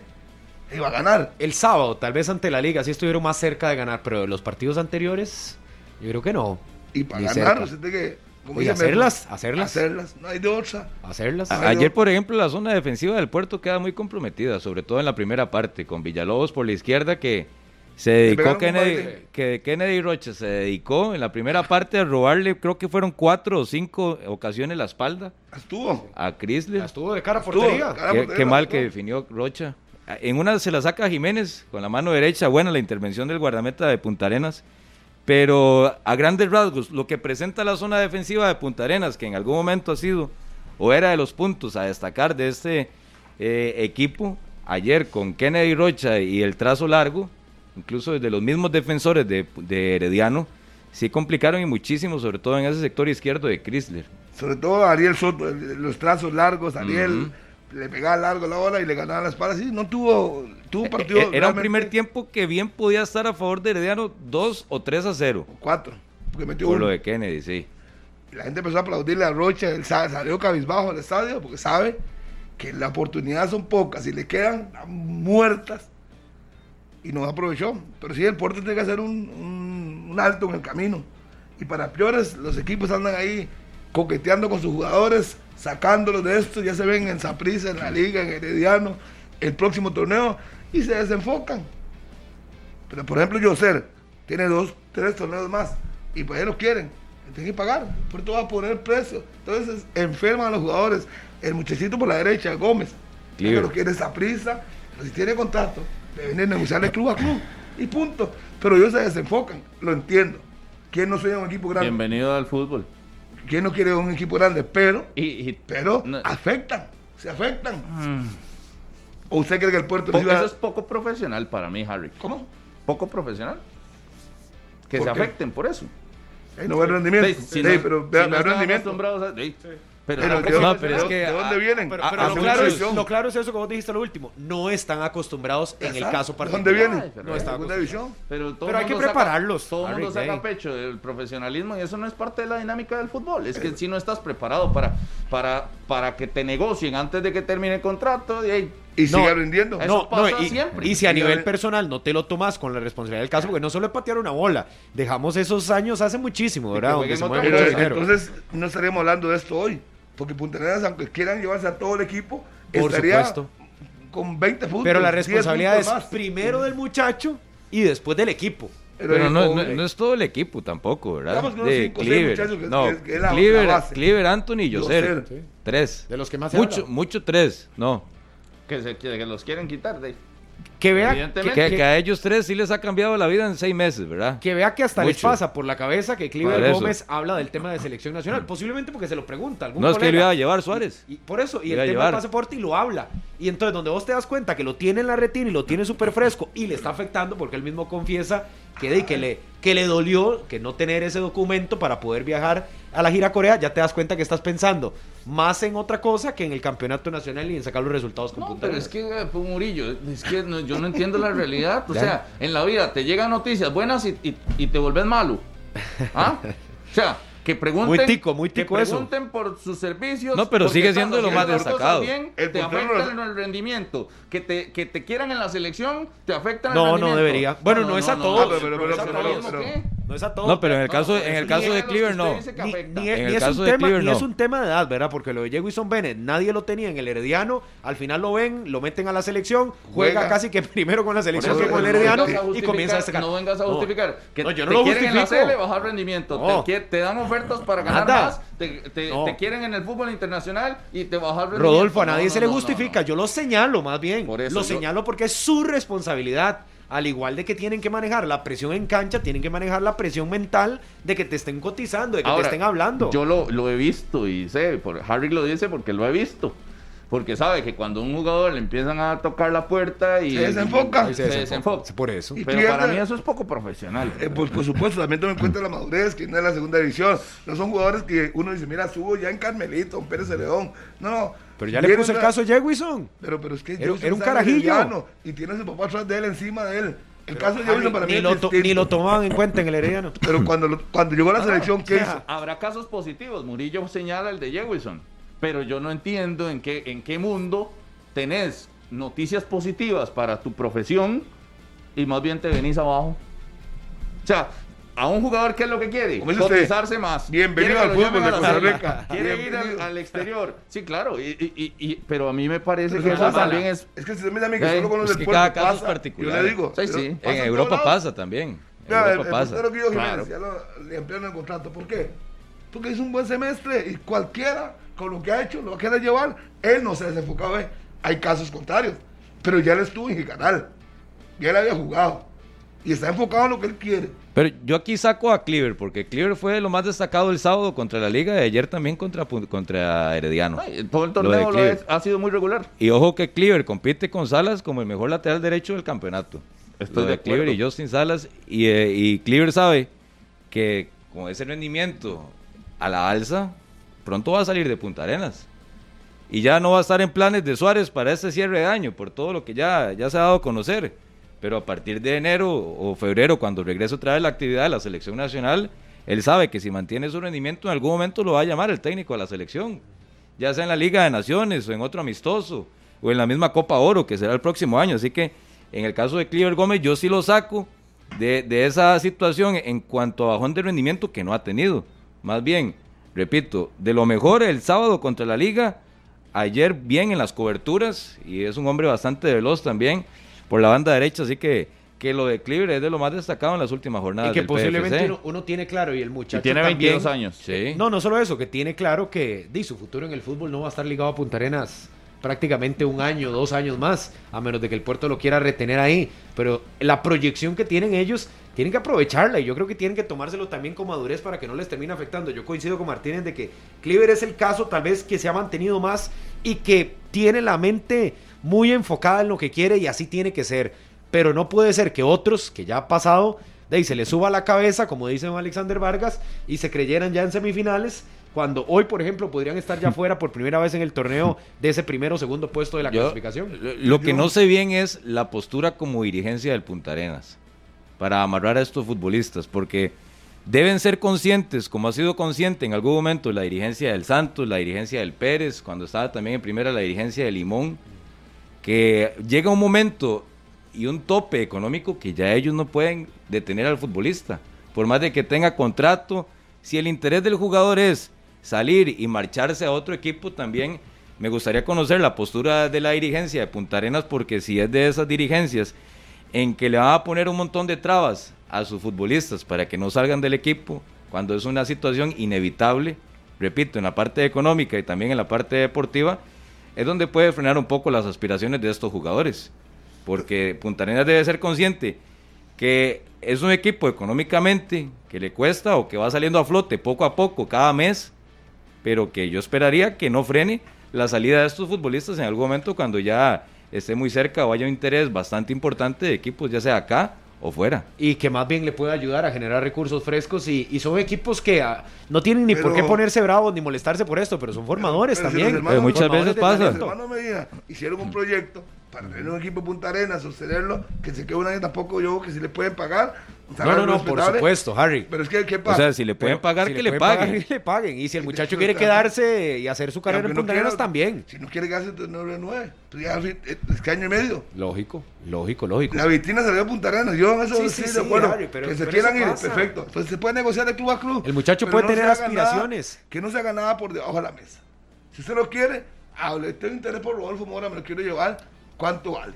iba a ganar. El sábado, tal vez ante la liga, sí estuvieron más cerca de ganar, pero los partidos anteriores, yo creo que no. Y para ganar, cerca. usted tiene que, como Y dice hacerlas, hacerlas. hacerlas. No hay de otra. Hacerlas. Ayer, por ejemplo, la zona defensiva del puerto queda muy comprometida, sobre todo en la primera parte, con Villalobos por la izquierda que se dedicó Kennedy, que Kennedy Rocha se dedicó en la primera parte a robarle, creo que fueron cuatro o cinco ocasiones la espalda Estuvo. a Crisler. Estuvo de cara a portería. cara Qué, qué mal estuvo. que definió Rocha. En una se la saca Jiménez con la mano derecha, buena la intervención del guardameta de Punta Arenas. Pero a grandes rasgos, lo que presenta la zona defensiva de Punta Arenas, que en algún momento ha sido o era de los puntos a destacar de este eh, equipo, ayer con Kennedy Rocha y el trazo largo, incluso desde los mismos defensores de, de Herediano, sí complicaron y muchísimo, sobre todo en ese sector izquierdo de Chrysler. Sobre todo Ariel Soto, los trazos largos, Ariel le pegaba largo la bola y le ganaba la espalda. Sí, no tuvo, tuvo un partido. Eh, Era un realmente- primer tiempo que bien podía estar a favor de Herediano 2 o 3 a 0. Cuatro, porque metió Por uno. lo de Kennedy, sí. La gente empezó a aplaudirle a Rocha, él sa- salió cabizbajo al estadio porque sabe que las oportunidades son pocas y le quedan muertas y no aprovechó. Pero sí, el Porto tiene que hacer un, un, alto en el camino. Y para peores, los equipos andan ahí coqueteando con sus jugadores, sacándolos de esto. Ya se ven en Saprissa, en la Liga, en Herediano, el próximo torneo y se desenfocan. Pero por ejemplo, Yoser tiene dos, tres torneos más y pues ellos quieren, tienen que pagar. El Puerto va a poner precio. Entonces enferman a los jugadores. El muchachito por la derecha, Gómez, que lo quiere esa prisa, pero si tiene contrato, deben negociar de club a club y punto. Pero ellos se desenfocan, lo entiendo. ¿Quién no sueña un equipo grande? Bienvenido al fútbol. ¿Quién no quiere un equipo grande? Pero, y, pero afectan, se afectan. Mm. ¿O usted cree que el puerto... Eso es poco profesional para mí, Harry. ¿Cómo? Poco profesional. Que se afecten por eso. no va el rendimiento. Sí, pero vea, el rendimiento. Pero, pero, es que, ¿de dónde vienen? Pero, lo, claro es, lo, claro es, eso que vos dijiste lo último. No están acostumbrados en el caso particular. ¿De dónde vienen? No están división. Pero, todo hay que prepararlos. Todo el mundo saca pecho del profesionalismo y eso no es parte de la dinámica del fútbol. Es que si no estás preparado para, para, para que te negocien antes de que termine el contrato, y y siga rindiendo. No, y, siempre. y, si a nivel personal no te lo tomas con la responsabilidad del caso, porque no solo es patear una bola, dejamos esos años hace muchísimo, ¿verdad? Entonces, no estaríamos hablando de esto hoy. Porque Punta Arenas, aunque quieran llevarse a todo el equipo, Por estaría supuesto. con 20 puntos. Pero la responsabilidad es primero del muchacho y después del equipo. Pero, no, es todo el equipo tampoco, ¿verdad? De Cleaver. no, Cleaver, Anthony y José. Tres. De los que más se Mucho, mucho tres, no. Que, se, que los quieren quitar, de que vea que, a ellos tres sí les ha cambiado la vida en seis meses, ¿verdad? Que vea que hasta les pasa por la cabeza que Cliver Gómez habla del tema de selección nacional. Posiblemente porque se lo pregunta algún No, es que lo iba a llevar Suárez. Y, por eso, y el tema del pasaporte y lo habla. Y entonces, donde vos te das cuenta que lo tiene en la retina y lo tiene súper fresco y le está afectando porque él mismo confiesa que, que, le, que le dolió que no tener ese documento para poder viajar a la gira Corea, ya te das cuenta que estás pensando más en otra cosa que en el campeonato nacional y en sacar los resultados con no, pero es que, eh, Murillo, es que yo no entiendo la realidad. O sea, en la vida te llegan noticias buenas y, y te volvés malo. ¿Ah? O sea, que pregunten, muy tico, muy tico que pregunten por sus servicios. No, pero sigue siendo lo más destacado. Bien, te afectan en el rendimiento. Que te, que te quieran en la selección, te afectan no, en el rendimiento. No, no debería. Bueno, no, es a todos. No es a todos. No, pero en el caso, en el caso de Cleaver no. Ni, es un tema, es un tema de edad, ¿verdad? Porque lo de Jewison Bennett, nadie lo tenía en el Herediano. Al final lo ven, lo meten a la selección, juega, casi que primero con la selección que con el Herediano y comienza a sacar. No vengas a justificar. Que yo no te quieren en la bajar rendimiento. Te dan ofertas para ganar más. Te quieren en el fútbol internacional y te bajar rendimiento. Rodolfo, a nadie se le justifica. Yo lo señalo más bien. Lo señalo porque es su responsabilidad al igual de que tienen que manejar la presión en cancha, tienen que manejar la presión mental de que te estén cotizando, de que te estén hablando. Yo lo, lo, he visto y sé, por, Harry lo dice porque lo he visto. Porque sabe que cuando un jugador le empiezan a tocar la puerta y se desenfoca, se, desenfoca. Por eso. Pero para mí eso es poco profesional. Eh, pues, por supuesto, también tomen en cuenta la madurez, que no es la segunda división. No son jugadores que uno dice, mira, subo ya en Carmelito, en Pérez de León. No, no. Pero ya le puse el caso a Jewison. Pero, pero es que era, era un carajillo. Y tiene a su papá atrás de él, encima de él. El caso de Jewison para mí ni, lo ni lo tomaban en cuenta en el Herediano. Pero cuando, cuando llegó a la selección, ¿qué hizo? Habrá casos positivos. Murillo señala el de Jewison. Pero yo no entiendo en qué, en qué mundo tenés noticias positivas para tu profesión y más bien te venís abajo. O sea, a un jugador, ¿qué es lo que quiere? Cotizarse más. Bienvenido al fútbol de Costa Rica. Quiere ir al, exterior. Sí, claro. Y, y, pero a mí me parece que eso también es. Es que si se me da a mí que solo con los es que cada caso es particular. Yo le digo. Sí, sí. En Europa pasa también. En Europa pasa. El, que claro. ya lo, le ampliaron el contrato. ¿Por qué? Porque es un buen semestre y cualquiera con lo que ha hecho lo va a querer llevar. Él no se desenfocaba. Hay casos contrarios, pero ya él estuvo en el canal, ya él había jugado y está enfocado en lo que él quiere. Pero yo aquí saco a Cleaver, porque Cleaver fue lo más destacado el sábado contra la Liga y ayer también contra, contra Herediano. todo el torneo ha sido muy regular. Y ojo que Cleaver compite con Salas como el mejor lateral derecho del campeonato. Estoy de, Cleaver y Justin Salas. Y, eh, y Cleaver sabe que con ese rendimiento a la alza, pronto va a salir de Punta Arenas y ya no va a estar en planes de Suárez para este cierre de año, por todo lo que ya, ya se ha dado a conocer. Pero a partir de enero o febrero, cuando regrese otra vez la actividad de la selección nacional, él sabe que si mantiene su rendimiento, en algún momento lo va a llamar el técnico a la selección. ya sea en la Liga de Naciones o en otro amistoso o en la misma Copa Oro que será el próximo año. Así que en el caso de Cliver Gómez yo sí lo saco de, de esa situación en cuanto a bajón de rendimiento que no ha tenido. Más bien, repito, de lo mejor el sábado contra la Liga, ayer bien en las coberturas y es un hombre bastante veloz también por la banda derecha, así que que lo de Cliver es de lo más destacado en las últimas jornadas. Y que posiblemente uno, tiene claro, y el muchacho. tiene 22 años. Sí. No, no solo eso, que tiene claro que di, su futuro en el fútbol no va a estar ligado a Punta Arenas prácticamente un año, dos años más, a menos de que el puerto lo quiera retener ahí. Pero la proyección que tienen ellos, tienen que aprovecharla y yo creo que tienen que tomárselo también con madurez para que no les termine afectando. Yo coincido con Martínez de que Cleaver es el caso tal vez que se ha mantenido más y que tiene la mente muy enfocada en lo que quiere y así tiene que ser pero no puede ser que otros, que ya ha pasado, de ahí se le suba la cabeza, como dice Alexander Vargas, y se creyeran ya en semifinales, cuando hoy, por ejemplo, podrían estar ya fuera por primera vez en el torneo de ese primero o segundo puesto de la clasificación. Lo que no sé bien es la postura como dirigencia del Punta Arenas para amarrar a estos futbolistas, porque deben ser conscientes, como ha sido consciente en algún momento la dirigencia del Santos, la dirigencia del Pérez, cuando estaba también en primera la dirigencia de Limón, que llega un momento y un tope económico que ya ellos no pueden detener al futbolista. Por más de que tenga contrato, si el interés del jugador es salir y marcharse a otro equipo, también me gustaría conocer la postura de la dirigencia de Punta Arenas, porque si es de esas dirigencias en que le van a poner un montón de trabas a sus futbolistas para que no salgan del equipo, cuando es una situación inevitable, repito, en la parte económica y también en la parte deportiva, es donde puede frenar un poco las aspiraciones de estos jugadores porque Punta Arenas debe ser consciente que es un equipo económicamente que le cuesta o que va saliendo a flote poco a poco cada mes, pero que yo esperaría que no frene la salida de estos futbolistas en algún momento cuando ya esté muy cerca o haya un interés bastante importante de equipos, ya sea acá o fuera. Y que más bien le puede ayudar a generar recursos frescos y, son equipos que ah, no tienen ni por qué ponerse bravos ni molestarse por esto, pero son formadores también. muchas veces pasa. hicieron un proyecto para tener un equipo de Punta Arenas, sostenerlo, que se quede un año tampoco yo, que si le pueden pagar. No, no, no, por supuesto, Harry. Pero es que, ¿qué pasa? O sea, si le pueden pagar, que le, paguen. le paguen. Y si el muchacho quiere quedarse y hacer su carrera en Punta Arenas, también. Si no quiere quedarse, entonces no renueve. Pues ya es que año y medio. Lógico, lógico, lógico. La vitrina salió a Punta Arenas. Yo en eso sí, sí, de acuerdo. que se quieran ir, perfecto. Entonces se puede negociar de club a club. El muchacho puede tener aspiraciones. que no se haga nada por debajo de la mesa. Si usted lo quiere, hable. Tengo interés por Rodolfo Mora, me lo quiero llevar. ¿Cuánto vale?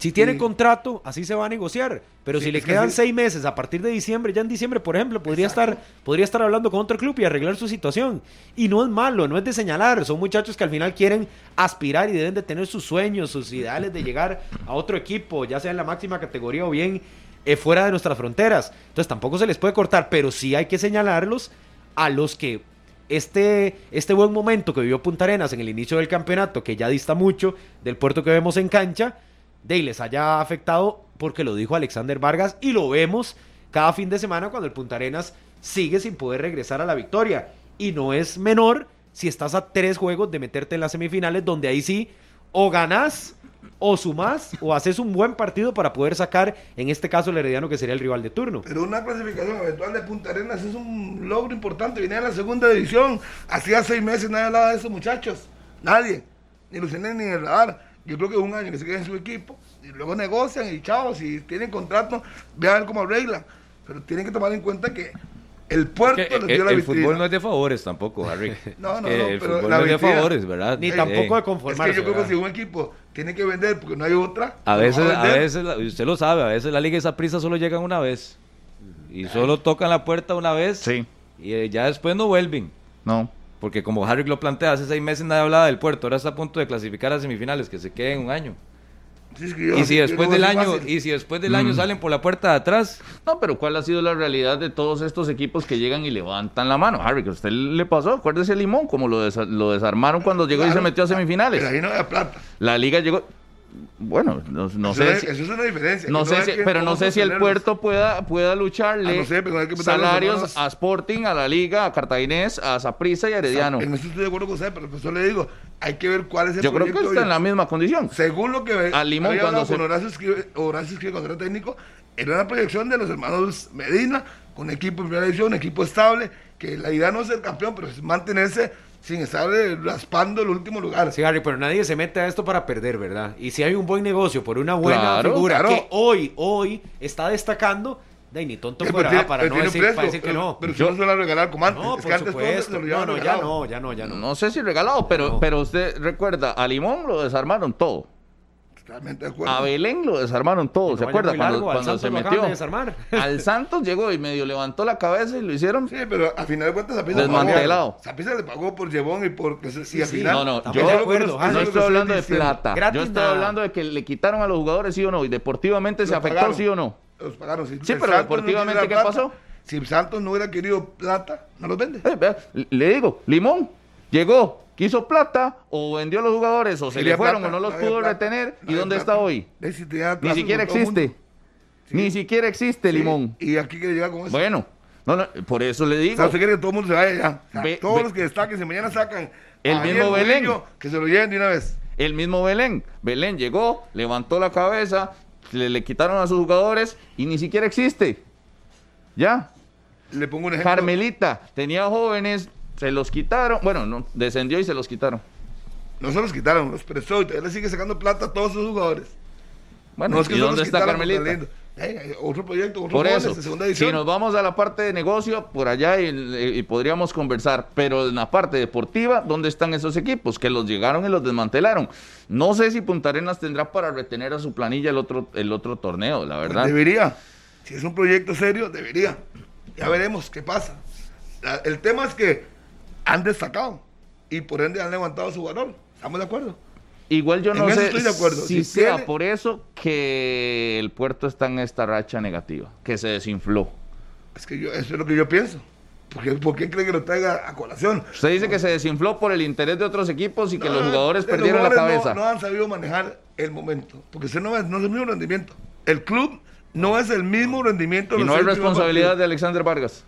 Si tiene contrato, así se va a negociar. Pero si le quedan seis meses a partir de diciembre, ya en diciembre, por ejemplo, podría estar, podría estar hablando con otro club y arreglar su situación. Y no es malo, no es de señalar. Son muchachos que al final quieren aspirar y deben de tener sus sueños, sus ideales de llegar a otro equipo, ya sea en la máxima categoría o bien eh, fuera de nuestras fronteras. Entonces tampoco se les puede cortar, pero sí hay que señalarlos a los que este, este buen momento que vivió Punta Arenas en el inicio del campeonato, que ya dista mucho del puerto que vemos en cancha, de les haya afectado porque lo dijo Alexander Vargas y lo vemos cada fin de semana cuando el Punta Arenas sigue sin poder regresar a la victoria. Y no es menor si estás a tres juegos de meterte en las semifinales donde ahí sí o ganás o sumás o haces un buen partido para poder sacar, en este caso, el Herediano, que sería el rival de turno. Pero una clasificación eventual de Punta Arenas es un logro importante. Viene a la segunda división. Hacía seis meses nadie hablaba de esos muchachos. Nadie. Ni Luciné ni el radar yo creo que un año que se queden en su equipo y luego negocian y chao, si tienen contrato, vean cómo arreglan. Pero tienen que tomar en cuenta que el puerto les dio el, la El fútbol no es de favores tampoco, Harry. no, no, no. El fútbol no es de favores, ¿verdad? Ni tampoco de conformarse. Es que yo creo que si un equipo tiene que vender porque no hay otra. A veces, a, veces, usted lo sabe, a veces la liga esa prisa solo llegan una vez. Y solo tocan la puerta una vez. Sí. Y eh, ya después no vuelven. No. Porque como Harry lo plantea, hace seis meses nadie hablaba del puerto, ahora está a punto de clasificar a semifinales, que se quede en un año. y si después del año y si después del año salen por la puerta de atrás. No pero cuál ha sido la realidad de todos estos equipos que llegan y levantan la mano Harry que a usted le pasó acuérdese Limón como lo, lo desarmaron cuando llegó y se metió a semifinales pero ahí no había plata. La liga llegó bueno, no, sé. eso es una diferencia. No sé si, pero no sé si el puerto pueda, pueda lucharle ah, salarios a Sporting, a la Liga, a Cartaginés, a Zaprisa y a Herediano. En eso estoy de acuerdo con usted, pero por eso le digo, hay que ver cuál es el Yo creo que está en la misma condición. Según lo que ve, a Limón cuando se... Horacio escribe, Horacio escribe contra técnico, era una proyección de los hermanos Medina, con equipo en primera división, un equipo estable, que la idea no es ser campeón, pero es mantenerse sin estar eh, raspando el último lugar. Sí, Harry, pero nadie se mete a esto para perder, ¿verdad? Y si hay un buen negocio por una buena figura que hoy, hoy está destacando, de ni tonto fuera para, no decir, para decir que no. Pero si no suele regalar como antes. No, por supuesto. No, no, ya no, ya no, ya no. No sé si regalado, pero, pero usted recuerda, a Limón lo desarmaron todo. A Belén lo desarmaron todo, ¿se acuerda? Cuando, se metió. Al Santos llegó y medio levantó la cabeza y lo hicieron. Sí, pero al final de cuentas Zapisa desmantelado. Zapisa le pagó por Llevón y por. y al final, no, no, yo, no estoy hablando de plata. yo estoy hablando de que le quitaron a los jugadores, sí o no, y deportivamente se afectó, sí o no. Los pagaron, sí. Sí, pero deportivamente, ¿qué pasó? Si Santos no hubiera querido plata, no los vende. Eh, le digo, Limón llegó quiso plata o vendió a los jugadores o se le fueron o no los pudo retener. ¿Y dónde está hoy? Ni siquiera existe. Ni siquiera existe Limón. ¿Y aquí quiere llegar con eso? Bueno, por eso le digo. O sea, usted quiere que todo el mundo se vaya ya. todos los que destaquen, si mañana sacan el mismo Belén. que se lo lleven de una vez. El mismo Belén. Belén llegó, levantó la cabeza, le, le quitaron a sus jugadores y ni siquiera existe. ¿Ya? Le pongo un ejemplo. Carmelita tenía jóvenes se los quitaron. Bueno, no, descendió y se los quitaron. No se los quitaron, los prestó y todavía le sigue sacando plata a todos sus jugadores. Bueno, ¿y dónde está Carmelita? otro proyecto, otro por eso, segunda edición. Si nos vamos a la parte de negocio, por allá y, podríamos conversar, pero en la parte deportiva, ¿dónde están esos equipos que los llegaron y los desmantelaron? No sé si Punta Arenas tendrá para retener a su planilla el otro, el otro torneo, la verdad. debería. Si es un proyecto serio, debería. Ya veremos qué pasa. el tema es que han destacado y por ende han levantado su valor. ¿Estamos de acuerdo? Igual yo no sé estoy de acuerdo. si, sea por eso que el puerto está en esta racha negativa, que se desinfló. Es que yo, eso es lo que yo pienso. ¿Por qué, cree que lo traiga a colación? Usted dice que se desinfló por el interés de otros equipos y que los jugadores perdieron la cabeza. No, han sabido manejar el momento, porque ese no es, no es el mismo rendimiento. El club no es el mismo rendimiento. Y no hay responsabilidad de Alexander Vargas.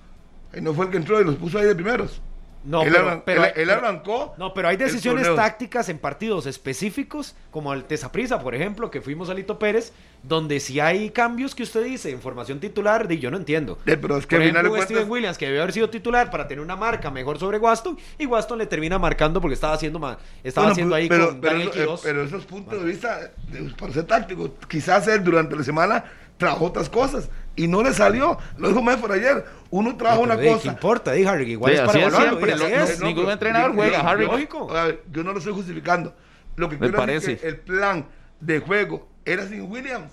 Y no fue el que entró y los puso ahí de primeros. No, pero, él, arrancó. No, pero hay decisiones tácticas en partidos específicos, como el Tesaprisa, por ejemplo, que fuimos a Lito Pérez, donde si hay cambios que usted dice en formación titular, y yo no entiendo. pero es que por ejemplo, Steven Williams, que debió haber sido titular para tener una marca mejor sobre Waston, y Waston le termina marcando porque estaba haciendo, estaba haciendo ahí pero, con Daniel pero, pero esos puntos de vista, para ser táctico, quizás él durante la semana trajo otras cosas y no le salió. Lo dijo más por ayer. Uno trajo una cosa. ¿Qué importa? Dije Harry, igual es para siempre. ningún entrenador juega, Harry. Lógico. yo no lo estoy justificando. Lo que quiero decir es que el plan de juego era sin Williams.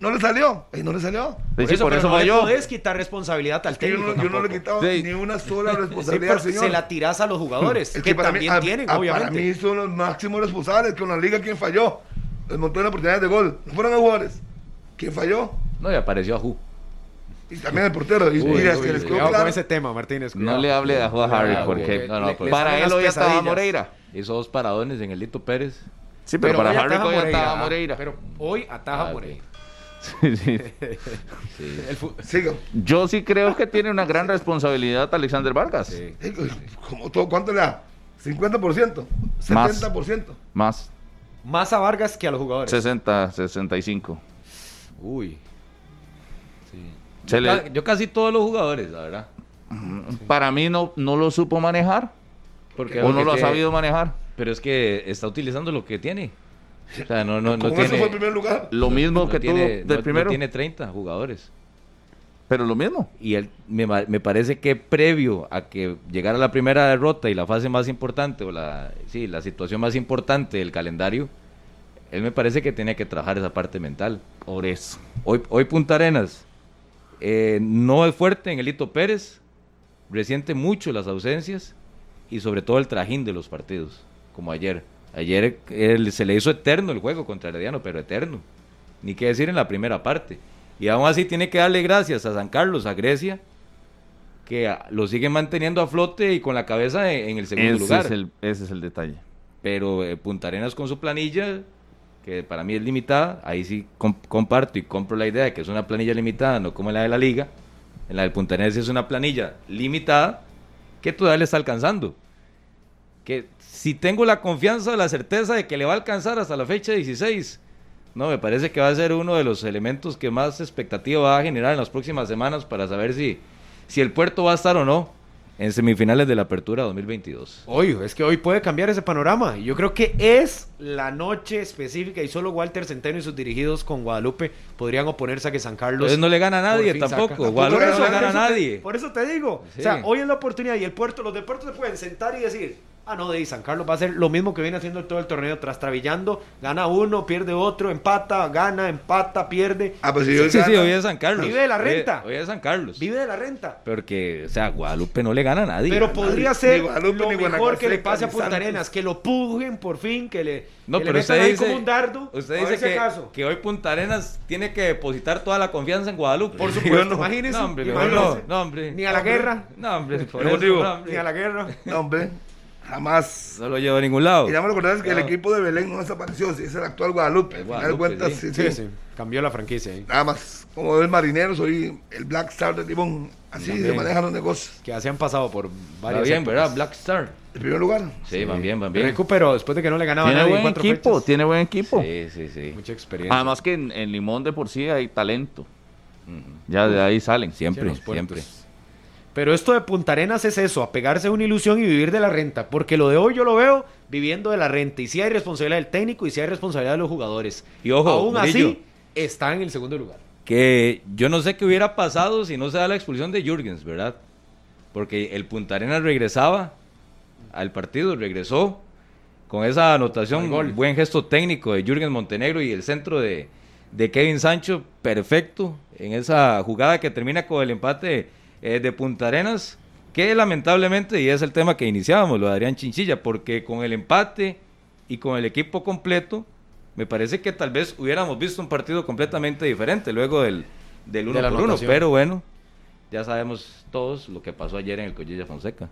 No le salió, y no le salió. por eso, por eso no yo. puedes quitar responsabilidad al técnico. Yo no, le he quitado ni una sola responsabilidad, señor. Se la tiras a los jugadores, que, también tienen, obviamente. Para mí son los máximos responsables, con la liga quien falló. El montón de oportunidades de gol. No fueron los jugadores. ¿Quién falló? No, y apareció a Ju. Y también el portero. Y, uy, que les claro. con ese tema, Martínez. No le hable de Ju a Harry, porque pues, para él hoy estaba Moreira. Hizo dos paradones en el Lito Pérez. Sí, pero, para Harry hoy estaba Moreira. Pero hoy ataja ah, Moreira. Sí, sí. sí. Yo sí creo que tiene una gran responsabilidad Alexander Vargas. Sí. Como todo, ¿Cuánto le da? ¿50%? ¿70%? Más. Más a Vargas que a los jugadores. 60, 65. Uy. Sí. Yo, casi todos los jugadores, la verdad. Para mí no, no lo supo manejar. Porque o no lo ha sabido manejar. Pero es que está utilizando lo que tiene. O sea, no, no, no tiene. fue el primer lugar? Lo mismo que tiene, tuvo del primero. tiene 30 jugadores. Pero lo mismo. Y él, me, me, parece que previo a que llegara la primera derrota y la fase más importante, o la, sí, la situación más importante del calendario, él me parece que tenía que trabajar esa parte mental. Por eso. Hoy, hoy Punta Arenas eh, no es fuerte en Elito Pérez, resiente mucho las ausencias y sobre todo el trajín de los partidos, como ayer. Ayer se le hizo eterno el juego contra Herediano, pero eterno. Ni qué decir en la primera parte. Y aún así tiene que darle gracias a San Carlos, a Grecia, que lo sigue manteniendo a flote y con la cabeza en, el segundo lugar. ese es el detalle. Pero eh, Punta Arenas con su planilla que para mí es limitada, ahí sí comparto y compro la idea de que es una planilla limitada, no como la de la liga. En la del Puntarense es una planilla limitada que todavía le está alcanzando. Que si tengo la confianza, la certeza de que le va a alcanzar hasta la fecha 16, no, me parece que va a ser uno de los elementos que más expectativa va a generar en las próximas semanas para saber si, si el puerto va a estar o no en semifinales de la Apertura 2022. Hoy, es que hoy puede cambiar ese panorama. Yo creo que es la noche específica y solo Walter Centeno y sus dirigidos con Guadalupe podrían oponerse a que San Carlos. Entonces no le gana a nadie tampoco. Guadalupe no le gana a nadie. por eso te digo. O sea, hoy es la oportunidad y el puerto, los deportes se pueden sentar y decir, Ah, no, de San Carlos va a ser lo mismo que viene haciendo todo el torneo, trastrabillando, gana uno, pierde otro, empata, gana, empata, pierde. Ah, pues sí, sí, sí, hoy es San Carlos. Vive de la renta. Hoy, es San Carlos. Vive de la renta. Porque, o sea, Guadalupe no le gana a nadie. Pero podría ser lo mejor que le pase a Punta Arenas, que lo pujen por fin, que le, no, pero usted dice, como un dardo. Usted dice que, que, hoy Punta Arenas tiene que depositar toda la confianza en Guadalupe. Por supuesto, imagínese. No, hombre, no, hombre. Ni a la guerra. No, hombre, por eso, Ni a la guerra. No, hombre. Jamás. No lo lleva a ningún lado. Y ya me lo que el equipo de Belén no desapareció, sí, es el actual Guadalupe. Guadalupe sí. Sí, sí. Cambió la franquicia ahí. Nada más, como el marinero, soy el Black Star de Limón. Así se manejan los negocios. Que así han pasado por varios. bien, ¿verdad? Black Star. ¿El primer lugar? Sí, van bien, van bien. Recuperó después de que no le ganaba tiene buen equipo, Tiene buen equipo. Sí, sí, sí. Mucha experiencia. Además que en, Limón de por sí hay talento. Ya de ahí salen. Siempre, siempre. Pero esto de Punta Arenas es eso, apegarse a una ilusión y vivir de la renta. Porque lo de hoy yo lo veo viviendo de la renta. Y si hay responsabilidad del técnico y si hay responsabilidad de los jugadores. Y ojo, aún así está en el segundo lugar. Que yo no sé qué hubiera pasado si no se da la expulsión de Jürgens, ¿verdad? Porque el Punta Arenas regresaba al partido, regresó con esa anotación, buen gesto técnico de Jürgens Montenegro y el centro de, de Kevin Sancho, perfecto en esa jugada que termina con el empate eh, de Punta Arenas, que lamentablemente, y es el tema que iniciábamos, lo de Adrián Chinchilla, porque con el empate y con el equipo completo, me parece que tal vez hubiéramos visto un partido completamente diferente luego del, del uno por uno, pero bueno, ya sabemos todos lo que pasó ayer en el Collilla Fonseca.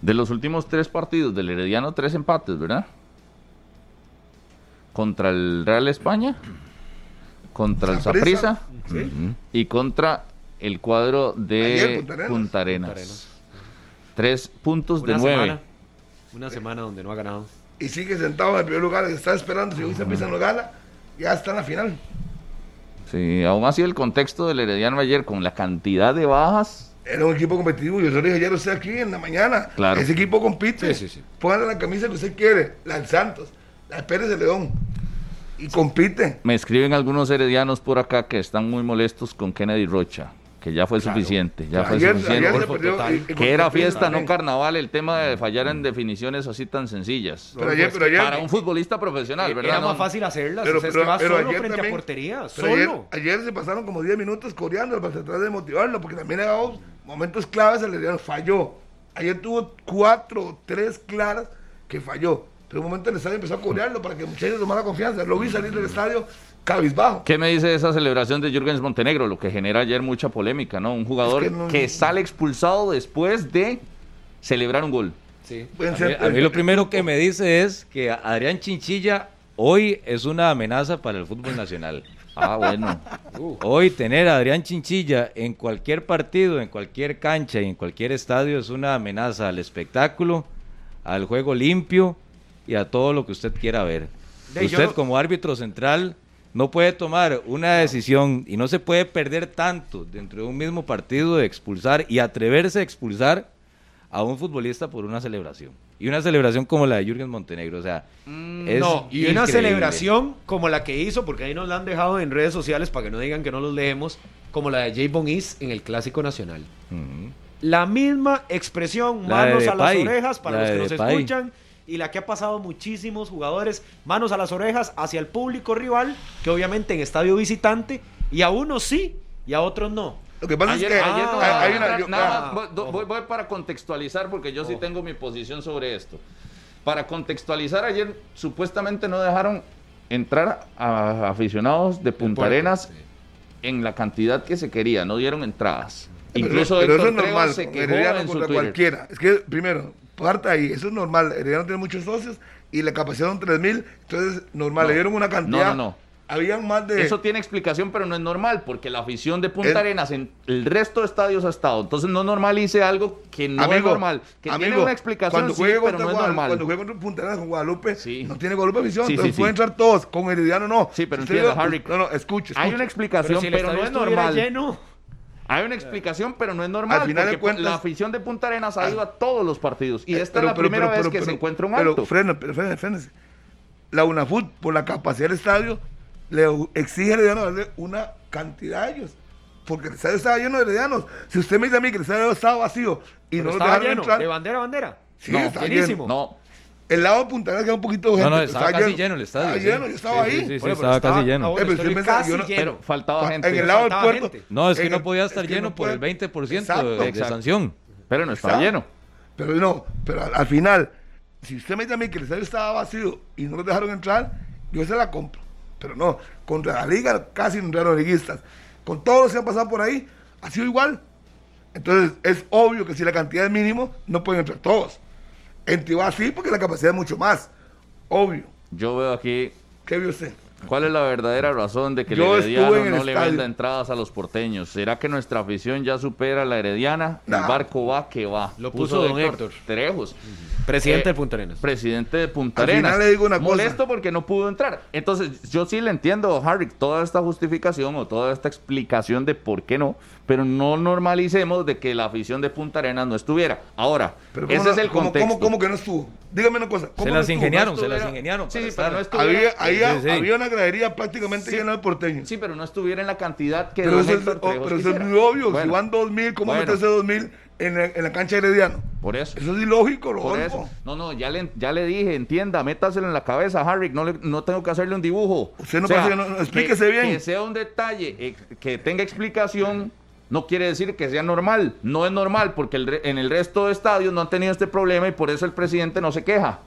De los últimos tres partidos del Herediano, tres empates, ¿verdad? Contra el Real España, contra el Saprissa y contra el cuadro de Punta Arenas. Tres puntos de nueve. una semana donde no ha ganado. Y sigue sentado en el primer lugar, está esperando, si hoy se empieza no gana, ya está en la final. Sí, aún así el contexto del Herediano ayer con la cantidad de bajas. Era un equipo competitivo, yo se lo dije ayer usted aquí en la mañana. Claro. Ese equipo compite. Sí, sí, Póngale la camisa que usted quiere, la del Santos, la de Pérez de León. Y compite. Me escriben algunos heredianos por acá que están muy molestos con Kennedy Rocha que ya fue suficiente, ya fue suficiente. que era fiesta, no carnaval, el tema de fallar en definiciones así tan sencillas. para un futbolista profesional, ¿verdad? Era más fácil hacerlas, pero, solo frente a portería, solo. Ayer, se pasaron como 10 minutos coreando para tratar de motivarlo, porque también dado momentos claves, el Herediano falló. Ayer tuvo cuatro, tres claras que falló. Pero un momento el estadio empezó a corearlo para que muchachos tomara confianza. Lo vi salir del estadio cabizbajo. ¿Qué me dice de esa celebración de Jürgens Montenegro? Lo que genera ayer mucha polémica, ¿no? Un jugador que, sale expulsado después de celebrar un gol. Sí. A mí, lo primero que me dice es que Adrián Chinchilla hoy es una amenaza para el fútbol nacional. Ah, bueno. Hoy tener a Adrián Chinchilla en cualquier partido, en cualquier cancha y en cualquier estadio es una amenaza al espectáculo, al juego limpio y a todo lo que usted quiera ver. usted como árbitro central no puede tomar una decisión y no se puede perder tanto dentro de un mismo partido de expulsar y atreverse a expulsar a un futbolista por una celebración. Y una celebración como la de Jürgen Montenegro, o sea, mm, es no, y una celebración como la que hizo, porque ahí nos la han dejado en redes sociales para que no digan que no los leemos, como la de J. Is en el Clásico Nacional. La misma expresión, manos a las orejas para los que nos escuchan y la que ha pasado muchísimos jugadores, manos a las orejas hacia el público rival, que obviamente en estadio visitante, y a unos sí y a otros no. Lo que pasa es que hay una, voy, para contextualizar porque yo sí tengo mi posición sobre esto. Para contextualizar, ayer supuestamente no dejaron entrar a aficionados de Punta Arenas en la cantidad que se quería, no dieron entradas. Incluso pero, eso es normal, se quejó en su cualquiera. Es que primero, parte ahí, eso es normal. Herediano tiene muchos socios y la capacidad son 3.000, entonces normal, le dieron una cantidad. No, no, no. Habían más de... Eso tiene explicación, pero no es normal, porque la afición de Punta Arenas en el resto de estadios ha estado. Entonces no normalice algo que no es normal. Que tiene una explicación, sí, pero no es normal. Cuando juega contra Punta Arenas con Guadalupe, no tiene Guadalupe afición, entonces pueden entrar todos. Con Herediano no. Sí, pero entiendo, Harry. No, no, escuche, Hay una explicación, pero, no es normal. Lleno. Hay una explicación, pero no es normal. Al final de cuentas, la afición de Punta Arenas ha ido a todos los partidos. Y eh, esta es la primera vez que se encuentra un alto. Pero frena, pero frena, La UNAFUT, por la capacidad del estadio, le exige darle una cantidad de ellos. Porque el estadio estaba lleno de heredianos. Si usted me dice a mí que el estadio estaba vacío y no lo dejaron entrar. ¿De bandera a bandera? Sí, no, está llenísimo. No. El lado de Punta Arenas queda un poquito gente. No, no, estaba, casi lleno. el estadio. Estaba lleno, yo estaba ahí. Sí, sí, sí, estaba, casi lleno. Eh, pero, casi lleno. pero faltaba gente. En el lado del puerto. No, es que no podía estar lleno por el 20% de, sanción. Pero no estaba lleno. Pero no, pero al, final, si usted me dice a mí que el estadio estaba vacío y no lo dejaron entrar, yo se la compro. Pero no, contra la liga casi no entraron liguistas. Con todos los que han pasado por ahí, ha sido igual. Entonces, es obvio que si la cantidad es mínimo, no pueden entrar todos. En Tibá sí, porque la capacidad es mucho más. Obvio. Yo veo aquí. ¿Qué vio usted? ¿Cuál es la verdadera razón de que el Herediano no le venda entradas a los porteños? ¿Será que nuestra afición ya supera la Herediana? El barco va que va. Lo puso, don Héctor. Trejos. Presidente de Punta Arenas. Presidente de Punta Arenas. le digo una Molesto porque no pudo entrar. Entonces, yo sí le entiendo, Harry, toda esta justificación o toda esta explicación de por qué no, pero no normalicemos de que la afición de Punta Arenas no estuviera. Ahora, ese es el contexto. ¿cómo, que no estuvo? Dígame una cosa. se las ingeniaron, se las ingeniaron. Sí, pero no estuviera. Había, había, una gradería prácticamente llena de porteños. Sí, pero no estuviera en la cantidad que Pero, eso es, pero eso es muy obvio. si van 2.000, ¿cómo bueno. meterse 2.000 en, en, la cancha herediano? Por eso. Eso es ilógico, lo Por eso. No, no, ya le, ya le dije, entienda, métaselo en la cabeza, Harry, no, le, no tengo que hacerle un dibujo. Usted no, o sea, no explíquese bien. Que sea un detalle, eh, que tenga explicación no quiere decir que sea normal. No es normal porque en el resto de estadios no han tenido este problema y por eso el presidente no se queja.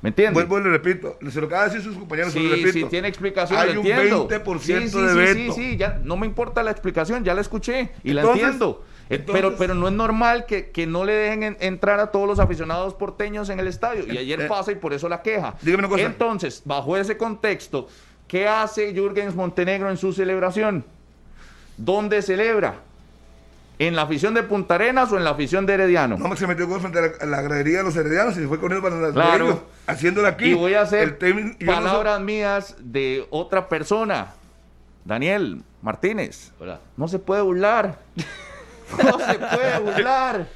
¿Me entiendes? Vuelvo y le repito, se lo acaba de decir sus compañeros, sí, repito. Sí, tiene explicación, Hay un entiendo. 20% sí, sí, de veto. Sí, sí, sí, ya no me importa la explicación, ya la escuché y la entiendo. Eh, pero, pero no es normal que, que no le dejen entrar a todos los aficionados porteños en el estadio. Y ayer eh, pasa y por eso la queja. Dígame una cosa. Entonces, bajo ese contexto, ¿qué hace Jürgens Montenegro en su celebración? ¿Dónde celebra? ¿En la afición de Punta Arenas o en la afición de Herediano? No, se metió frente a la, gradería de los Heredianos y se fue con él para la claro. haciéndolo aquí. Y voy a hacer palabras mías de otra persona. Daniel Martínez. Hola. No se puede burlar. No se puede burlar.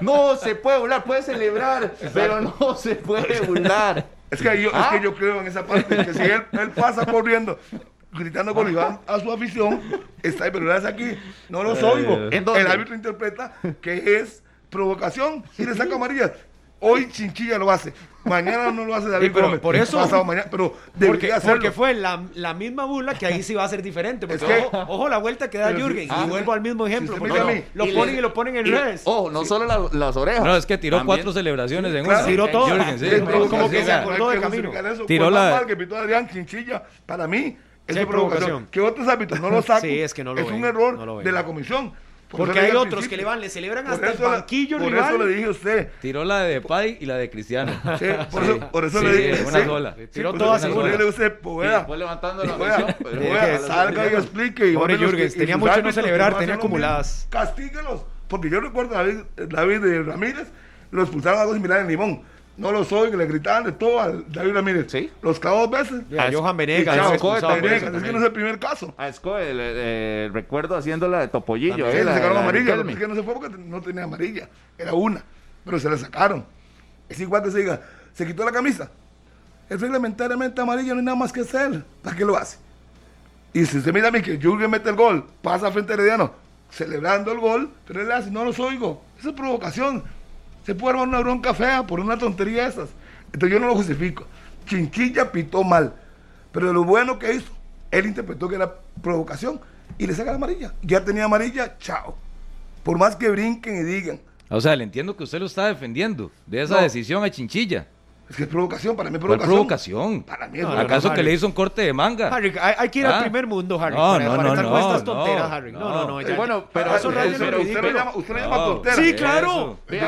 No se puede burlar. Puede celebrar, pero no se puede burlar. Es que, yo, es que ¿Ah? yo creo en esa parte, que si él, él pasa corriendo gritando con Iván a su afición, está pero es aquí, no los oigo. Eh, el árbitro interpreta que es provocación y le saca amarillas. Hoy Chinchilla lo hace, mañana no lo hace David pero Gómez. Por eso, pasado mañana, pero porque, porque, fue la, la, misma burla que ahí sí va a ser diferente. Porque ojo, ojo, la vuelta que da Jürgen. y vuelvo al mismo ejemplo. lo ponen y lo ponen en redes. Ojo, no solo las orejas. No, es que tiró cuatro celebraciones en una. Tiró todo. Como que se acordó de camino. Tiró la. que pitó Adrián Chinchilla, para mí es provocación. Que otros árbitros no lo sacan. sí, es que no lo Es un error de la comisión. Porque hay otros que le van, le celebran hasta el banquillo Por eso le dije a usted. Tiró la de Pai y la de Cristiano. Sí, por, Eso, por eso le dije. Una sola. Tiró todas igual. Yo le dije a Fue levantando la misión. Que salga y explique. Y Pobre Jürgens, tenía mucho no celebrar, tenía acumuladas. Castíguelos. Porque yo recuerdo a David, David Ramírez, lo expulsaron a dos similares en Limón no lo soy, que le gritaban de todo a David Ramírez. Sí. Los clavó dos veces. A Johan Venegas. A Escoe Es que no es el primer caso. A Escoe, el, recuerdo haciéndola de Topollillo. Sí, eh, le sacaron amarilla. Es que no se fue porque no tenía amarilla. Era una. Pero se la sacaron. Es igual que se diga, se quitó la camisa. Es reglamentariamente amarilla, no hay nada más que hacer. ¿Para qué lo hace? Y si usted mira a mí que Jürgen mete el gol, pasa frente a Herediano, celebrando el gol, pero él le hace, no los oigo. Esa es provocación se puede armar una bronca fea por una tontería de esas. Entonces yo no lo justifico. Chinchilla pitó mal. Pero de lo bueno que hizo, él interpretó que era provocación y le saca la amarilla. Ya tenía amarilla, chao. Por más que brinquen y digan. O sea, le entiendo que usted lo está defendiendo de esa decisión a Chinchilla. Es que es provocación, para mí es provocación. provocación? Para mí es ¿Acaso que le hizo un corte de manga? Harry, hay, que ir al ¿Ah? primer mundo, Harry. No, no, no, no, estas tonteras, Harry. No, no, no. Ya, bueno, pero, eso pero usted lo llama, usted lo llama tontera. Sí, claro. Pero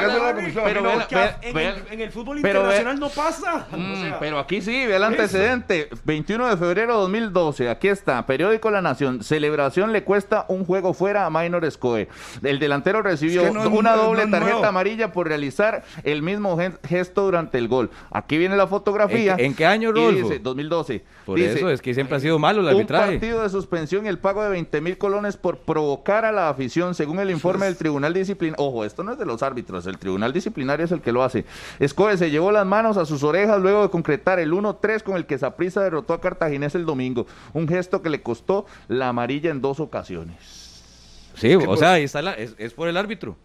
en el fútbol internacional no pasa. Mm, pero aquí sí, ve el antecedente. 21 de febrero de 2012, aquí está, periódico La Nación. Celebración le cuesta un juego fuera a Minor Scoe. El delantero recibió una doble tarjeta amarilla por realizar el mismo gesto durante el gol. Aquí viene la fotografía. ¿En, qué año? Dice, 2012. Por eso es que siempre ha sido malo el arbitraje. Un partido de suspensión y el pago de 20 mil colones por provocar a la afición, según el informe del Tribunal Disciplinario. Ojo, esto no es de los árbitros, el Tribunal Disciplinario es el que lo hace. Escobe se llevó las manos a sus orejas luego de concretar el 1-3 con el que Saprissa derrotó a Cartaginés el domingo. Un gesto que le costó la amarilla en dos ocasiones. Sí, o sea, ahí está es por el árbitro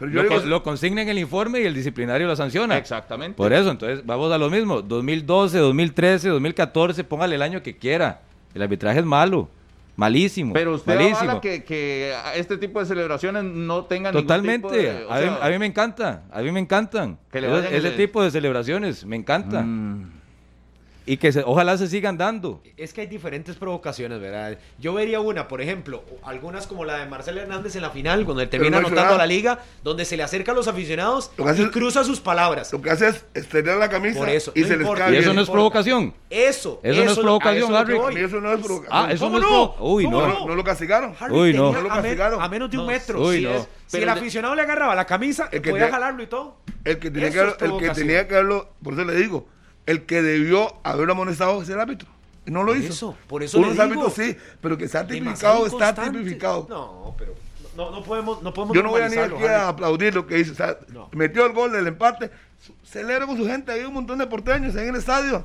lo, consigna en el informe y el disciplinario lo sanciona. Exactamente. Por eso, entonces vamos a lo mismo. 2012, 2013, 2014, póngale el año que quiera. El arbitraje es malo. Malísimo. Pero usted malísimo. que, que este tipo de celebraciones no tengan Totalmente. Ningún tipo de, a, mí, me encanta. A mí me encantan. ese, tipo de celebraciones. Me encanta. Mm. Y que ojalá se sigan dando. Es que hay diferentes provocaciones, ¿verdad? Yo vería una, por ejemplo, algunas como la de Marcelo Hernández en la final, cuando él termina anotando a la liga, donde se le acerca a los aficionados y cruza sus palabras. Lo que hace es estrenar la camisa y se les cae. ¿Y eso no es provocación? Eso. Eso, no es provocación, Harry. Eso no es provocación. Ah, eso no es. Uy, no. no. lo castigaron. Uy, no. No lo castigaron. A menos de un metro. Uy, no. Si el aficionado le agarraba la camisa, el que podía jalarlo y todo. El que tenía que, el que tenía que haberlo, por eso le digo, el que debió haber amonestado es el árbitro. No lo hizo. Eso, por eso Unos árbitros sí, pero que está tipificado, está tipificado. No, pero no, no podemos, no podemos Yo no voy a ni aquí a aplaudir lo que hizo. O sea, metió el gol del empate. Celebra con su gente. Hay un montón de porteños en el estadio.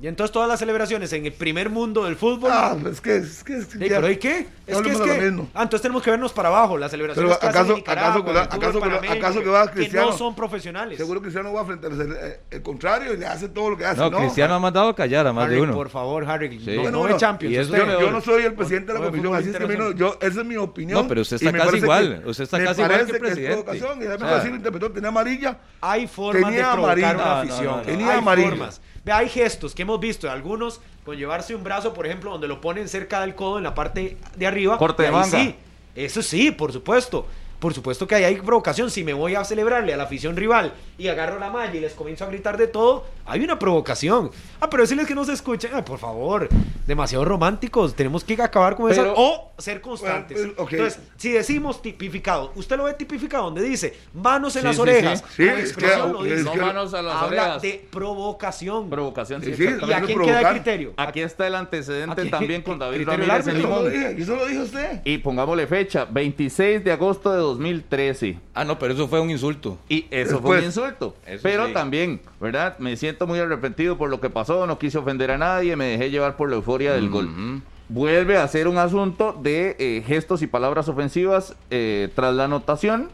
Y entonces todas las celebraciones en el primer mundo del fútbol. Ah, es que. Es que, es que ¿Pero y qué? Es que, es que Ah, entonces tenemos que vernos para abajo. Las celebraciones pero acaso, acaso, acaso, acaso, que va Cristiano. Que no son profesionales. Seguro que Cristiano va frente al eh, el, contrario y le hace todo lo que hace. No, Cristiano ha mandado a callar a más de uno. Por favor, Harry. No, bueno, no Champions. yo, no soy el presidente de la comisión, así es que yo, esa es mi opinión. No, pero usted está casi igual. usted está casi igual que el presidente. Me parece que es provocación. Y además, así lo interpretó. Tenía amarilla. Hay formas de provocar una afición. Tenía amarilla hay gestos que hemos visto de algunos con llevarse un brazo, por ejemplo, donde lo ponen cerca del codo en la parte de arriba. Corte de manga. Sí, eso sí, por supuesto. Por supuesto que ahí hay provocación. Si me voy a celebrarle a la afición rival y agarro la malla y les comienzo a gritar de todo, hay una provocación. Ah, pero decirles que no se escuchen, ay, por favor, demasiado románticos. Tenemos que acabar con eso o ser constantes. Pues, Entonces, si decimos tipificado, usted lo ve tipificado donde dice manos en las orejas. Sí, expresión lo dice. No manos a las habla de provocación. Provocación, sí. ¿Y a quién queda el criterio? Aquí está el antecedente también con David Ramírez. Eso lo dijo usted. Y pongámosle fecha, 26 de agosto de 2013. Ah, no, pero eso fue un insulto. Y eso fue un insulto. pero también, ¿verdad? Me siento muy arrepentido por lo que pasó, no quise ofender a nadie, me dejé llevar por la euforia del gol. Vuelve a ser un asunto de eh, gestos y palabras ofensivas eh, tras la anotación.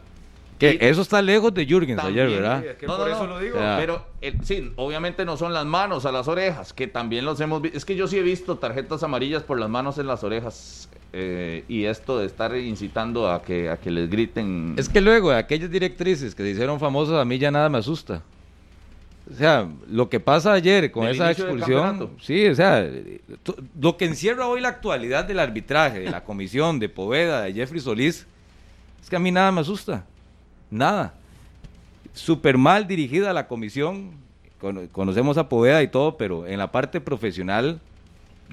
Que eso está lejos de Jürgens ayer, ¿verdad? no, por eso lo digo. Pero eh, sí, obviamente no son las manos a las orejas, que también los hemos visto. Es que yo sí he visto tarjetas amarillas por las manos en las orejas eh, y esto de estar incitando a que, a que les griten. Es que luego, aquellas directrices que se hicieron famosas, a mí ya nada me asusta. O sea, lo que pasa ayer con esa expulsión, sí, o sea, lo que encierra hoy la actualidad del arbitraje, de la comisión, de Poveda, de Jeffrey Solís, es que a mí nada me asusta, nada. Súper mal dirigida la comisión, conocemos a Poveda y todo, pero en la parte profesional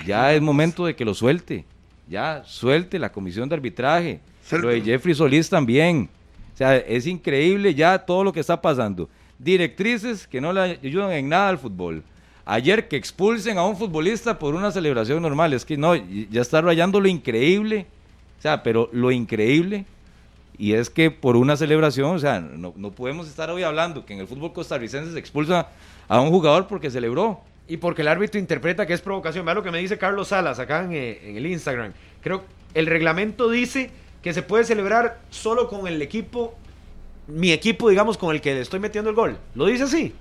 ya es momento de que lo suelte ya suelte la comisión de arbitraje. Lo de Jeffrey Solís también. O sea, es increíble ya todo lo que está pasando. Directrices que no le ayudan en nada al fútbol. Ayer que expulsen a un futbolista por una celebración normal, es que no, ya está rayando lo increíble. O sea, pero lo increíble y es que por una celebración, o sea, no, no podemos estar hoy hablando que en el fútbol costarricense se expulsa a un jugador porque celebró. Y porque el árbitro interpreta que es provocación. Vea lo que me dice Carlos Salas acá en, eh, el Instagram. Creo que el reglamento dice que se puede celebrar solo con el equipo, mi equipo, digamos, con el que le estoy metiendo el gol. ¿Lo dice así?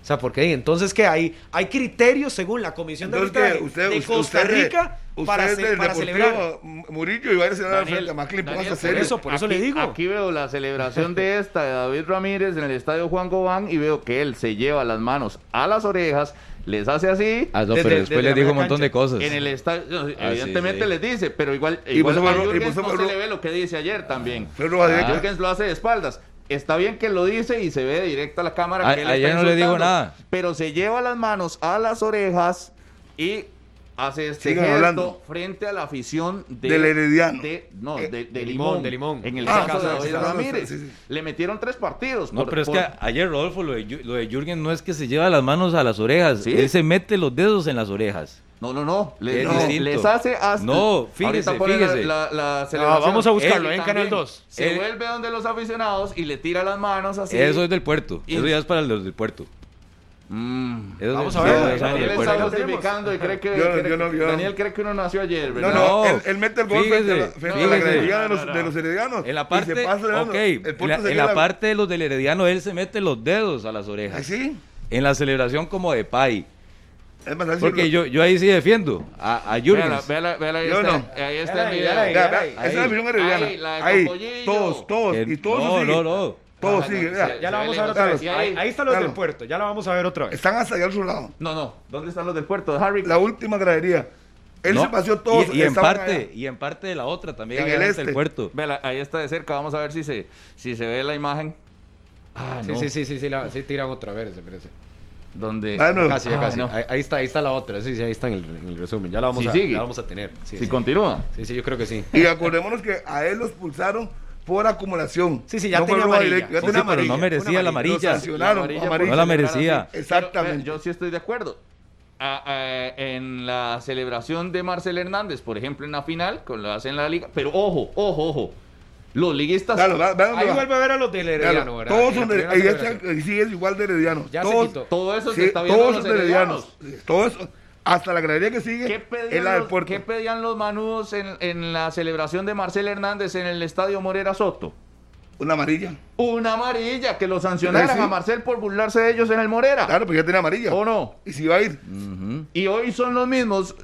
O sea, porque entonces que hay hay criterios según la Comisión de Arbitraje de Costa Rica para, para celebrar Murillo y va a celebrar frente a Maclin, por eso, por eso le digo. Aquí veo la celebración de esta de David Ramírez en el estadio Juan Gobán y veo que él se lleva las manos a las orejas les hace así. Ah, pero después les dijo un montón de cosas. En el estadio, ah, evidentemente les dice, pero igual, igual a Jürgens no se le ve lo que dice ayer también. Pero ah. Jürgens lo hace de espaldas. Está bien que lo dice y se ve directo a la cámara. que él ayer no le digo nada. Pero se lleva las manos a las orejas y hace este gesto frente a la afición de, del Herediano. De, no, eh, de, de, Limón, de, Limón, En el ah, caso de David Ramírez. Sí, sí. Le metieron tres partidos. No, por, pero es que ayer, Rodolfo, lo de, lo de Jürgen no es que se lleva las manos a las orejas. Él se mete los dedos en las orejas. No, no, no. Le, no les hace hasta. No, fíjese, fíjese. La, la, la ah, vamos a buscarlo en Canal 2. Se vuelve donde los aficionados y le tira las manos así. Eso es del puerto. Eso ya es para los del puerto. Mm. Vamos a ver. Daniel está justificando y cree que, yo, cree, yo no, yo Daniel cree que uno nació ayer, ¿verdad? No, no, él, él mete el gol frente, a la, frente la de los, de los heredianos. En la parte, okay, en la, en la parte de los del herediano, él se mete los dedos a las orejas. ¿Ah, ¿Sí? En la celebración como de Pai. Porque yo, yo ahí sí defiendo a, a Jürgen. Véala, véala, ahí, está, ahí está el video. Esa es la visión herediana. Ahí, todos, todos, y todos No, no, no. Todo sigue, ya, la vamos a ver otra vez. Ahí, ahí, están los del puerto, ya la vamos a ver otra vez. Están hasta allá al su lado. No, no. ¿Dónde están los del puerto? Harry. La última gradería. Él se paseó todos. Y, y en parte, y en parte de la otra también. En el este. el puerto. Vela, ahí está de cerca. Vamos a ver si se, si se ve la imagen. Ah, sí, no. sí, sí, sí, sí, la, sí, tiran otra vez, se parece. Donde ah, no. casi, ah, casi. No. Ahí, ahí, está, ahí está la otra. Sí, sí, ahí está en el, en el resumen. Ya la vamos, sí, a, sigue. la vamos a tener. Sí, si sí. continúa. Sí, sí, yo creo que sí. Y acordémonos que a él lo expulsaron por acumulación. Sí, sí, ya no tenía amarilla. Ya tenía amarilla. Pero no merecía la amarilla. sancionaron, la amarilla. No la merecía. Exactamente. Yo, yo sí estoy de acuerdo. A, a, en la celebración de Marcel Hernández, por ejemplo, en la final, con lo hacen en la liga. Pero ojo, ojo, ojo. Los liguistas. Claro, va, va, ahí vuelve a ver a los del Herediano, ¿verdad? Todos son de, ahí, ahí sí es igual de Herediano. Ya todos, se quitó. Todo eso sí, se está viendo todos los son de Heredianos. Todo eso. Hasta la galería que sigue es la del los, puerto. ¿Qué pedían los manudos en, en la celebración de Marcel Hernández en el estadio Morera Soto? Una amarilla. Una amarilla, que lo sancionaran sí. a Marcel por burlarse de ellos en el Morera. Claro, porque ya tiene amarilla. ¿O no? Y si va a ir. Uh -huh. Y hoy son los mismos.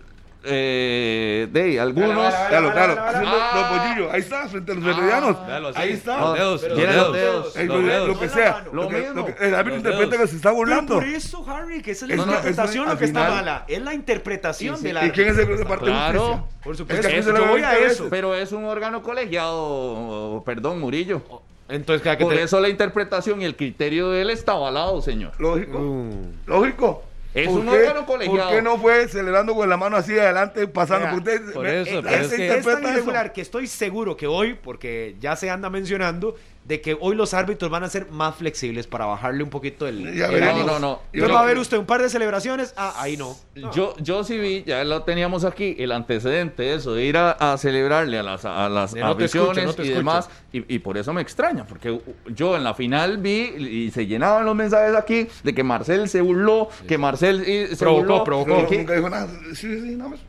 Eh, de algunos. Claro, claro. Los pollillos. Ahí está, frente a los heredianos. ahí está. Los dedos. Los dedos. dedos. El, los dedos. Lo que sea. Lo, lo que, mismo. Lo que, el árbitro interpreta que se está burlando. Pero por eso, Harry, que esa es la no, interpretación no, lo que está mala. Es la interpretación sí, sí. de la. ¿Y quién es el de parte claro. de justicia? Por supuesto. Es que yo voy a eso. Pero es un órgano colegiado. Perdón, Murillo. Entonces, Por eso la interpretación y el criterio de él está avalado, señor. Lógico. Lógico. Es un órgano colegiado. ¿Por qué no fue celebrando con la mano así adelante, pasando por usted? Por eso, pero es, que es tan irregular que estoy seguro que hoy, porque ya se anda mencionando, de que hoy los árbitros van a ser más flexibles para bajarle un poquito el, Ya el veremos. ánimo. No, no, no. Entonces Yo- va a ver usted un par de celebraciones, ah, ahí no. Yo, yo sí vi, ya lo teníamos aquí, el antecedente de eso, de ir a, a celebrarle a las, a las No te aficiones escucho, no te y escucho. demás, y, y por eso me extraña, porque yo en la final vi y se llenaban los mensajes aquí de que Marcel se burló, que Marcel se Provocó, burló, provocó. No, que- nunca dijo nada. Sí, sí, nada más.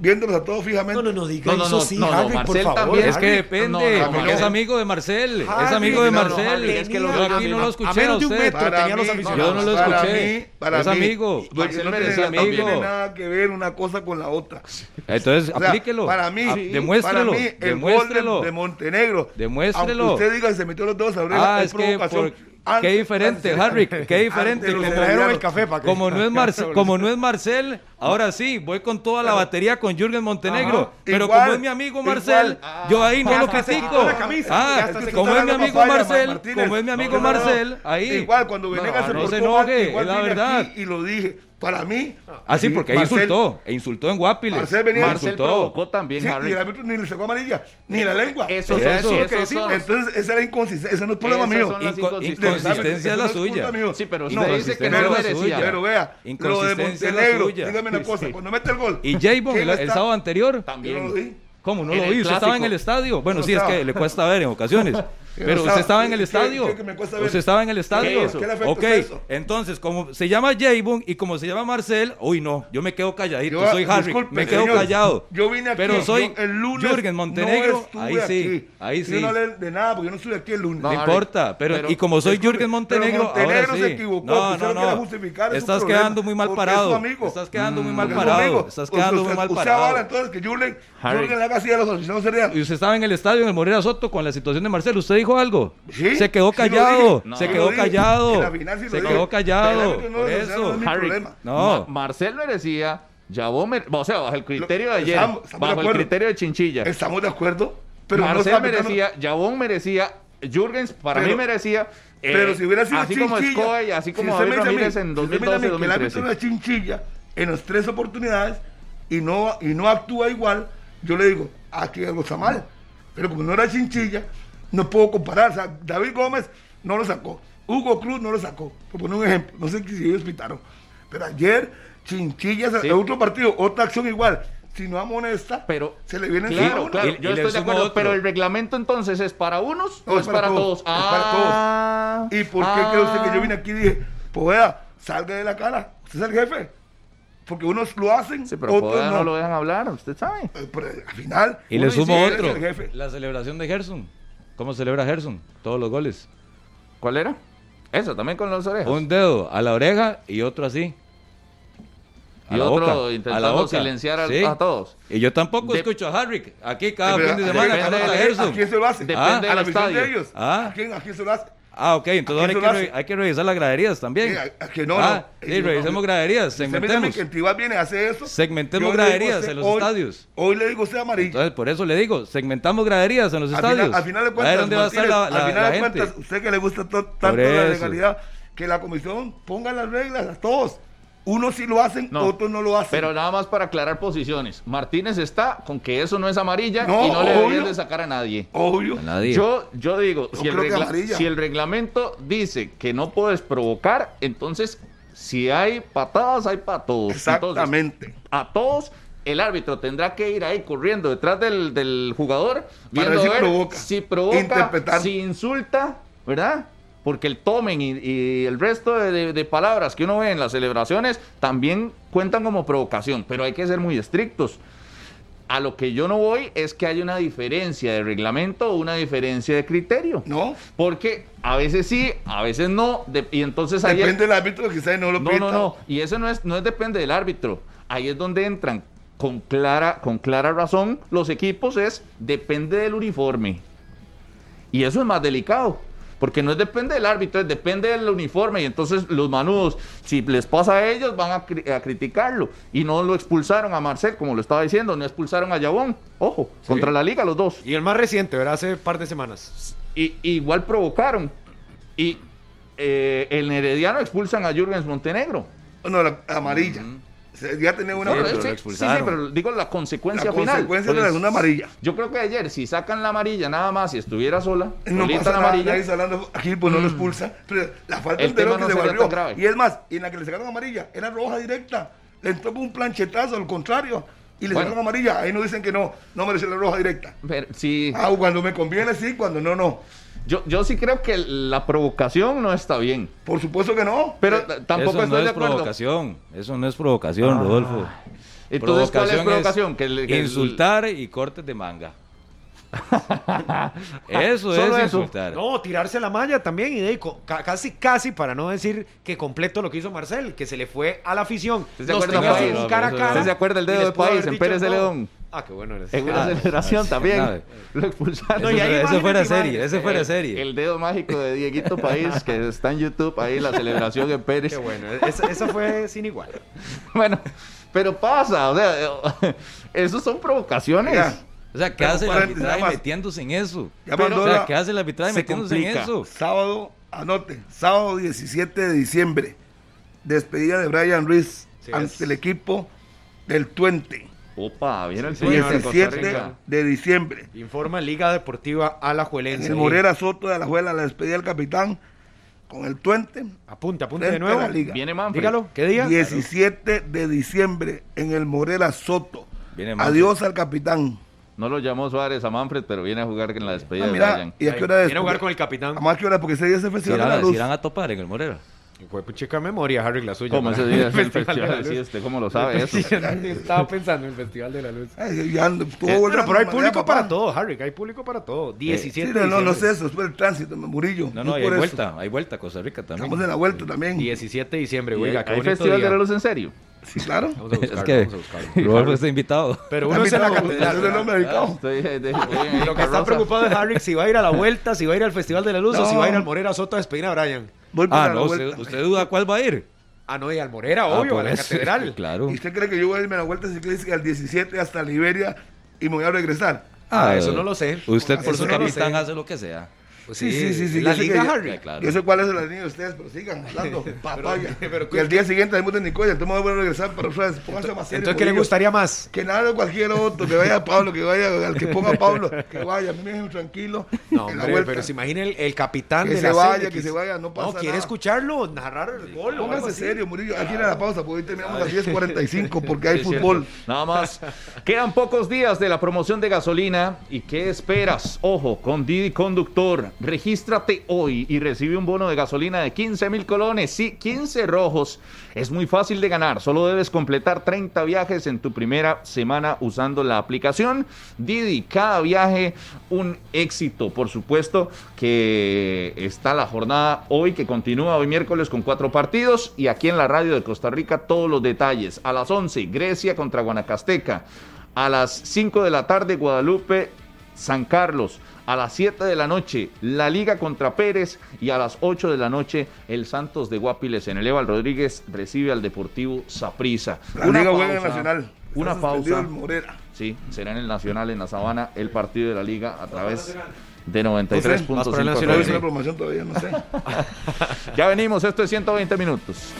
Viéndolos a todos fijamente. No, no, no, diga No, no, eso no, sí, no, no, Harry, por Marcel favor. también. Es que depende, No, no, porque no. es amigo de Marcel, es Harry, amigo de no, no, Marcel. Es que tenía- yo aquí no lo escuché a menos de un metro tenía los mí, aficionados. Yo no lo para escuché. mí- para es mí, amigo. no Marcel tiene, merece no amigo. tiene nada que ver una cosa con la otra. Entonces, O sea, aplíquelo. Para mí, Ah, sí, demuéstrelo. para mí, el demuéstrelo. gol de, de Montenegro. Demuéstrelo. Aunque usted diga que se metió los dos a oreja, Ah, es es que provocación. por- qué diferente, Harry, qué diferente. Como, heredianos. el café para que- como no es Marcel, como no es Marcel, ahora sí, voy con toda la batería con Jürgen Montenegro. Ajá. Pero Igual, como es mi amigo Marcel, igual. yo ahí no Ya lo critico. Ah, como es mi amigo Marcel, Martínez. como es mi amigo No, no, no, no. Marcel, ahí. Igual, cuando No, Venegas se no portó se mal, enoje, igual es la verdad. aquí Y lo dije. Para mí. Así sí, porque ahí Marcel- insultó, e insultó en Guapiles. Marcel venía- Marcel insultó. provocó también, Sí, y Harry. el árbitro ni le sacó amarilla, ni la lengua. Eso, Eso, eso, eso eso que son- Entonces, esa era inconsistencia. Ese no es problema mío. son las Inco- inconsistencias. inconsistencia es la no suya. Sí, pero No, dice que no pero- merecía. Pero vea, lo de Inconsistencia es la Montenegro, suya. dígame una cosa, cuando mete el gol. Y Javon, ¿quién el, el sábado anterior, Yo no lo También. vi. ¿cómo no lo el vi? Usted estaba en el estadio. Bueno, no sí, es que le cuesta ver en ocasiones. Yo Pero usted estaba. en el ¿Qué- estadio. qué- qué? Usted estaba en el estadio. eso? ¿Qué le Ok, eso? entonces, como se llama Javon y como se llama Marcel, uy, no, yo me quedo calladito. Yo- soy Harry, disculpe, me quedo señor, callado. Yo vine aquí. Pero soy yo el lunes. Jürgen Montenegro. no ahí sí, aquí. ahí Yo sí. no hablé de nada porque yo no estuve aquí el lunes. No, No, importa, pero, pero- y como soy Disculpe, Jürgen Montenegro, Montenegro ahora sí. se equivocó, no, no, no. Estás quedando muy mal es su parado. Estás quedando muy Mm, mal parado. Estás quedando muy mal parado. avala entonces que Jürgen, le haga así a los serianos. Y usted estaba en el estadio en el Morera Soto con la situación de Marcelo. ¿Usted dijo algo? Sí, se quedó sí callado. dije, se sí quedó callado. La sí se quedó callado. El no eso. no Harry. No. Ma- Marcel merecía, Jabón o sea, bajo el criterio Lo- de ayer, estamos- estamos de bajo el acuerdo. criterio de Chinchilla. Estamos de acuerdo. Pero no Marcel está aplicando- merecía, Jabón merecía, Jürgens para Pero- mí merecía. eh, Pero si hubiera sido así chinchilla. como Scoy, así como si David mí- Ramírez en si usted me dice a mí 2012 que el árbitro 2013. era chinchilla en las tres oportunidades, y no, y no actúa igual, yo le digo, aquí algo está mal. Pero como no era chinchilla, no puedo comparar. O sea, David Gómez no lo sacó. Hugo Cruz no lo sacó. Por poner un ejemplo. No sé si ellos pitaron. Pero ayer, chinchillas, Sí. otro partido, otra acción igual. Si no amonesta, Pero, se le viene claro, claro, Y- yo y estoy de acuerdo, otro. pero el reglamento entonces es para unos No, o es para, todos. Es para todos. Ah, ¿Y por qué ah. cree usted que yo vine aquí y dije, Poveda, salga de la cara? Usted es el jefe. Porque unos lo hacen, Sí, pero otros no. no lo dejan hablar, usted sabe. Eh, pero al final. Y le sumo dice, "Él es otro. el jefe". La celebración de Gerson. ¿Cómo celebra Gerson? Todos los goles. ¿Cuál era? Eso, también con las orejas. Un dedo a la oreja y otro así. Y otro intentando silenciar a- a todos. Y yo tampoco De- escucho a Harrick. Aquí cada fin de ¿a- semana depende canta de- ¿A Gerson. quién se lo hace? Depende a del la estadio. de ellos. Ah. ¿A quién, ¿A quién se lo hace? Ah, ok, entonces ¿A ahora hay que, re- hace? hay que revisar las graderías también. Sí, a- a que no, ah, no. sí, Ellos no. revisemos graderías, segmentemos. que el viene a hacer eso. Segmentemos graderías usted, en los hoy- estadios. Hoy le digo usted amarillo. Entonces, por eso le digo, segmentamos graderías en los al, estadios. final, al final de a cuentas, dónde va a estar Martínez, la, la- al final la de gente. cuentas, usted que le gusta to- tanto la legalidad, que la comisión ponga las reglas a todos. Unos sí lo hacen, No. otros no lo hacen. Pero nada más para aclarar posiciones. Martínez está con que eso no es amarilla No, y no le deberían de sacar a nadie. Obvio. A nadie. Yo, yo digo, Yo si el, regla- si reglamento dice que no puedes provocar, entonces si hay patadas, hay para todos. Entonces, Exactamente. a todos, el árbitro tendrá que ir ahí corriendo detrás del, del jugador, viendo ver si ver provoca. si provoca, Interpretar. si insulta, ¿verdad? Porque el tomen y, y el resto de, de- de palabras que uno ve en las celebraciones también cuentan como provocación, pero hay que ser muy estrictos. A lo que yo no voy es que haya una diferencia de reglamento o una diferencia de criterio. ¿No? Porque a veces sí, a veces no, de- y entonces ahí Depende del árbitro que y no lo no, no, no. Y eso no es, no es depende del árbitro. Ahí es donde entran con clara, con clara razón los equipos, es depende del uniforme. Y eso es más delicado. Porque no es depende del árbitro, es depende del uniforme. Y entonces los manudos, si les pasa a ellos, van a, cri- a criticarlo. Y no lo expulsaron a Marcel, como lo estaba diciendo, no expulsaron a Yabón. Ojo, contra la liga los dos. Y el más reciente, ¿verdad? Hace par de semanas. Y, igual provocaron. Y eh, el Herediano expulsan a Jürgens Montenegro. No, la amarilla. Ya tenía una pero pero sí, sí, pero digo la consecuencia La final. consecuencia Pues, de una amarilla. Yo creo que ayer, si sacan la amarilla nada más, si estuviera sola, No solita pasa la nada, amarilla, nadie hablando, aquí pues no lo expulsa, pero la falta El entero que no se barrió. Y es más, y en la que le sacaron amarilla, era roja directa, le entró con un planchetazo, al contrario, y le Bueno. sacaron amarilla, ahí no dicen que no, no merece la roja directa. pero sí, Ah, cuando me conviene sí, cuando no, no. Yo, yo sí creo que la provocación no está bien. Por supuesto que no. Pero Eh, tampoco eso no estoy es de acuerdo. provocación. Eso no es provocación, Rodolfo. Entonces, ¿cuál es Provocación provocación? Que el- que el- insultar y cortes de manga. eso Solo es eso. insultar. No, tirarse la malla también y de casi, casi, para no decir que completo lo que hizo Marcel, que se le fue a la afición. ¿Usted se Nos acuerda, cara a No, cara. ¿Usted se acuerda el dedo de País en Pérez de. León? Ah, qué bueno eres. En una Ah, celebración también lo expulsaron. No, y ahí Eso- eso fuera serie, ese fuera serie. el dedo mágico de Dieguito País, que está en YouTube, ahí la celebración en Pérez. Qué bueno, esa fue sin igual. Bueno, pero pasa, o sea, esos son provocaciones. Ya. O sea, ¿qué Pero hace el arbitraje metiéndose en eso? Ya Pero, o sea, ¿qué hace el arbitraje se metiéndose en eso? Sábado, anote, sábado 17 de diciembre, despedida de Brian Ruiz Sí, ante es. el equipo del Tuente. Opa, viene el Sí, sueño señor. de Costa 17 Rica. de diciembre. Informa Liga Deportiva En Alajuelense. el Morera Soto de Alajuela, la despedida del capitán con el Tuente. Apunte, apunte de nuevo. la liga. Viene Manfred. Dígalo, ¿qué día? 17 de diciembre en el Morera Soto. Viene Manfred. Adiós al capitán. No lo llamó Suárez a Manfred, pero viene a jugar en la despedida Ah, de mira, Brian. ¿y a qué hora es? Viene a jugar con el capitán. ¿A más qué hora? Porque ese día Si Festival de la Luz. irán a topar en el Morera. Fue puchica memoria, Harry, la suya. ¿Cómo para ese día es el Festival de festival? la Sí, Luz. usted cómo lo sabe eso. Estaba pensando en el Festival de la Luz. Ay, ya estuvo Eh, pero, pero hay público para todo, Harry, hay público para todo. 17 Sí, de no, no, no sé eso, es por el tránsito, Murillo. No, no, hay vuelta, hay vuelta a Costa Rica también. Estamos en la vuelta también. 17 de diciembre, ¿Y oiga, ¿Hay, festival día. de la luz en serio? Sí, claro. Vamos a buscarlo, Es que vamos a buscarlo. Rodolfo está invitado. Pero uno es en la catedral. voy en Lo que está preocupado es Harry si va a ir a la vuelta, si va a ir al Festival de la Luz o si va a ir al Morera Soto a despedir a Brian. Voy Ah, la no, usted, usted duda cuál va a ir. Ah, no, y al Morera, Ah, obvio, por a la eso. catedral. Claro. ¿Y usted cree que yo voy a irme a la vuelta que al 17 hasta Liberia y me voy a regresar? Ah, eso no lo sé. Usted por Eso su no capitán sé. hace lo que sea. Pues sí, sí, sí, sí. La Liga Harry. Claro. Yo sé cuál es la línea de ustedes, pero sigan hablando. papaya. pero, y el día siguiente tenemos de Nicoya, entonces voy a regresar para ustedes. Pónganse más serio. Entonces, ¿qué le gustaría más? Que nada, cualquier otro, que vaya Pablo, que vaya, al que ponga Pablo, que vaya, a mí me dejen tranquilo. No, hombre, pero se imagine el, el capitán que de se la vaya, que se vaya, no pasa no, quiere escucharlo, narrar el gol. Póngase serio, Murillo. Aquí en la pausa, porque hoy terminamos a las 10.45 porque hay fútbol. Nada más. Quedan pocos días de la promoción de gasolina. ¿Y qué esperas? Ojo, con Didi Conductor. Regístrate hoy y recibe un bono de gasolina de 15 mil colones. Sí, 15 rojos. Es muy fácil de ganar. Solo debes completar 30 viajes en tu primera semana usando la aplicación. Didi, cada viaje un éxito. Por supuesto que está la jornada hoy que continúa hoy miércoles con cuatro partidos. Y aquí en la radio de Costa Rica todos los detalles. A las 11, Grecia contra Guanacasteca. A las 5 de la tarde, Guadalupe, San Carlos. A las 7 de la noche, la Liga contra Pérez. Y a las 8 de la noche, el Santos de Guapiles en el Eval Rodríguez recibe al Deportivo Saprissa. una Liga pausa, Nacional. Una pausa. Sí, será en el Nacional, en la Sabana, el partido de la Liga a través de 93.5. todavía, no sé. ya venimos, esto es 120 minutos.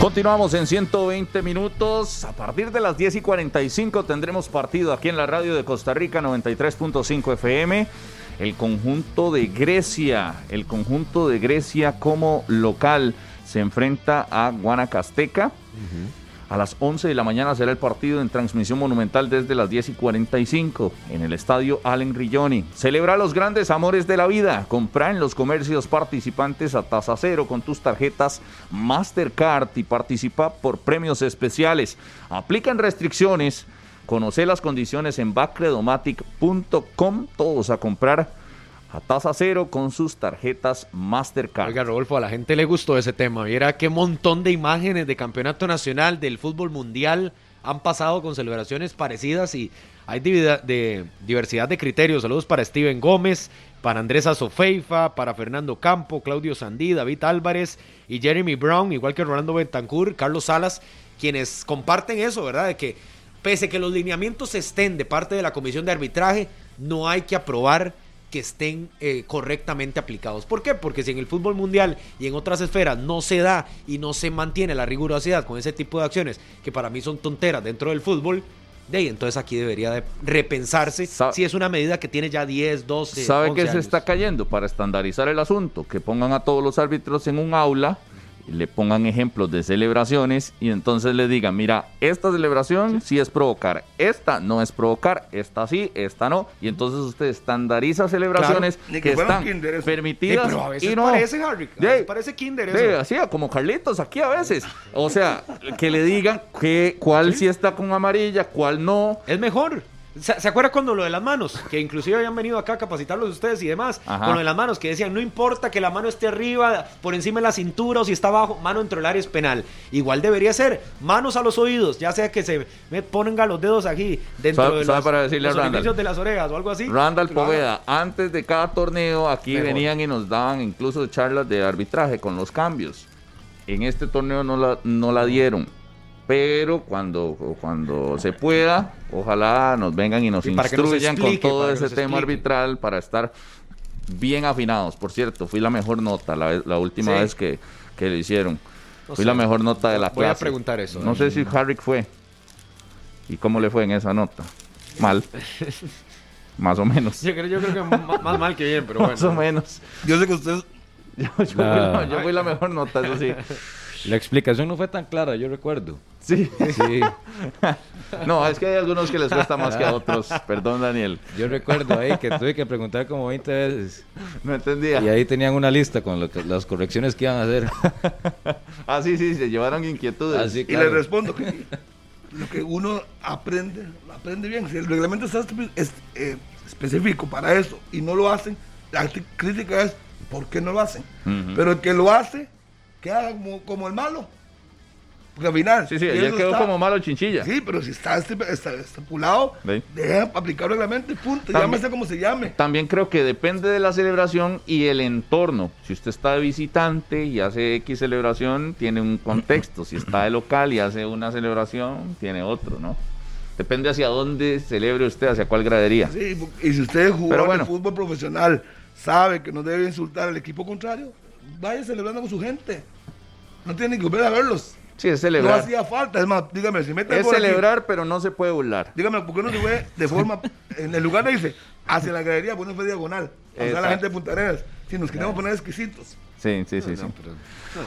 Continuamos en 120 minutos. A partir de las 10 y 45 tendremos partido aquí en la radio de Costa Rica 93.5 FM. El conjunto de Grecia, el conjunto de Grecia como local se enfrenta a Guanacasteca. A las 11 de la mañana será el partido en transmisión monumental desde las 10 y 45 en el estadio Allen Rilloni. Celebra los grandes amores de la vida. Compra en los comercios participantes a tasa cero con tus tarjetas Mastercard y participa por premios especiales. Aplican restricciones. Conoce las condiciones en backredomatic.com. Todos a comprar a tasa cero con sus tarjetas Mastercard. Oiga, Rodolfo, a la gente le gustó ese tema. Mira qué montón de imágenes de campeonato nacional, del fútbol mundial han pasado con celebraciones parecidas y hay diversidad de criterios. Saludos para Steven Gómez, para Andrés Azofeifa, para Fernando Campo, Claudio Sandí, David Álvarez y Jeremy Brown, igual que Rolando Bentancur, Carlos Salas, quienes comparten eso, ¿verdad? De que pese que los lineamientos estén de parte de la comisión de arbitraje, no hay que aprobar que estén eh, correctamente aplicados. ¿Por qué? Porque si en el fútbol mundial y en otras esferas no se da y no se mantiene la rigurosidad con ese tipo de acciones, que para mí son tonteras dentro del fútbol, de ahí entonces aquí debería de repensarse si es una medida que tiene ya 10, 12. ¿Sabe qué se está cayendo? Para estandarizar el asunto, que pongan a todos los árbitros en un aula le pongan ejemplos de celebraciones y entonces le digan, mira, esta celebración sí, es provocar, esta no es provocar, esta sí, esta no, y entonces usted estandariza celebraciones que, están permitidas y no parece Harry, parece Kinder así como Carlitos aquí a veces. O sea, que le digan que cuál sí está con amarilla, cuál no. Es mejor. ¿Se, acuerda cuando lo de las manos? Que inclusive habían venido acá a capacitarlos ustedes y demás. Con lo de las manos, que decían, no importa que la mano esté arriba, por encima de la cintura o si está abajo, mano entre el área es penal. Igual debería ser, manos a los oídos, ya sea que se me pongan los dedos aquí dentro de los, para decirle de las orejas o algo así. Randall Poveda, antes de cada torneo aquí venían y nos daban incluso charlas de arbitraje con los cambios. En este torneo no la, no la dieron pero cuando, cuando se pueda, ojalá nos vengan y nos instruyan con todo ese tema arbitral para estar bien afinados. Por cierto, fui la mejor nota la, última vez que, que le hicieron. fui la mejor nota de la clase. Voy a preguntar eso. No sé si Harrick fue. ¿Y cómo le fue en esa nota? Mal. más o menos. Yo creo, yo creo que más, mal que bien, pero bueno. Más o menos. Yo sé que usted... yo, yo fui la mejor nota, eso sí. La explicación no fue tan clara, yo recuerdo. Sí. Sí. no, es que hay algunos que les cuesta más que a otros. Perdón, Daniel. Yo recuerdo ahí que tuve que preguntar como 20 veces. No entendía. Y ahí tenían una lista con las correcciones que iban a hacer. ah, sí, sí, se llevaron inquietudes. Y le respondo que lo que uno aprende, lo aprende bien. Si el reglamento está eh, específico para eso y no lo hacen, la crítica es ¿por qué no lo hacen? Pero el que lo hace queda como, como el malo. Porque al final. Sí, sí, ya quedó como malo chinchilla. Sí, pero si está, estipulado, deja aplicar reglamento y punto. Llámese como se llame. También creo que depende de la celebración y el entorno. Si usted está de visitante y hace X celebración, tiene un contexto. Si está de local y hace una celebración, tiene otro, ¿no? Depende hacia dónde celebre usted, hacia cuál gradería. Sí, y si usted jugó en fútbol profesional sabe que no debe insultar al equipo contrario, vaya celebrando con su gente. No tiene que volver a verlos. Sí, es celebrar. No hacía falta. Es más, dígame, si mete Es celebrar, pero no se puede burlar. Dígame, ¿por qué no se fue de forma. en el lugar de dice, hacia la galería, pues no fue diagonal. O sea, la gente de Punta Arenas. Si nos queremos poner exquisitos. Sí, sí, sí. sí.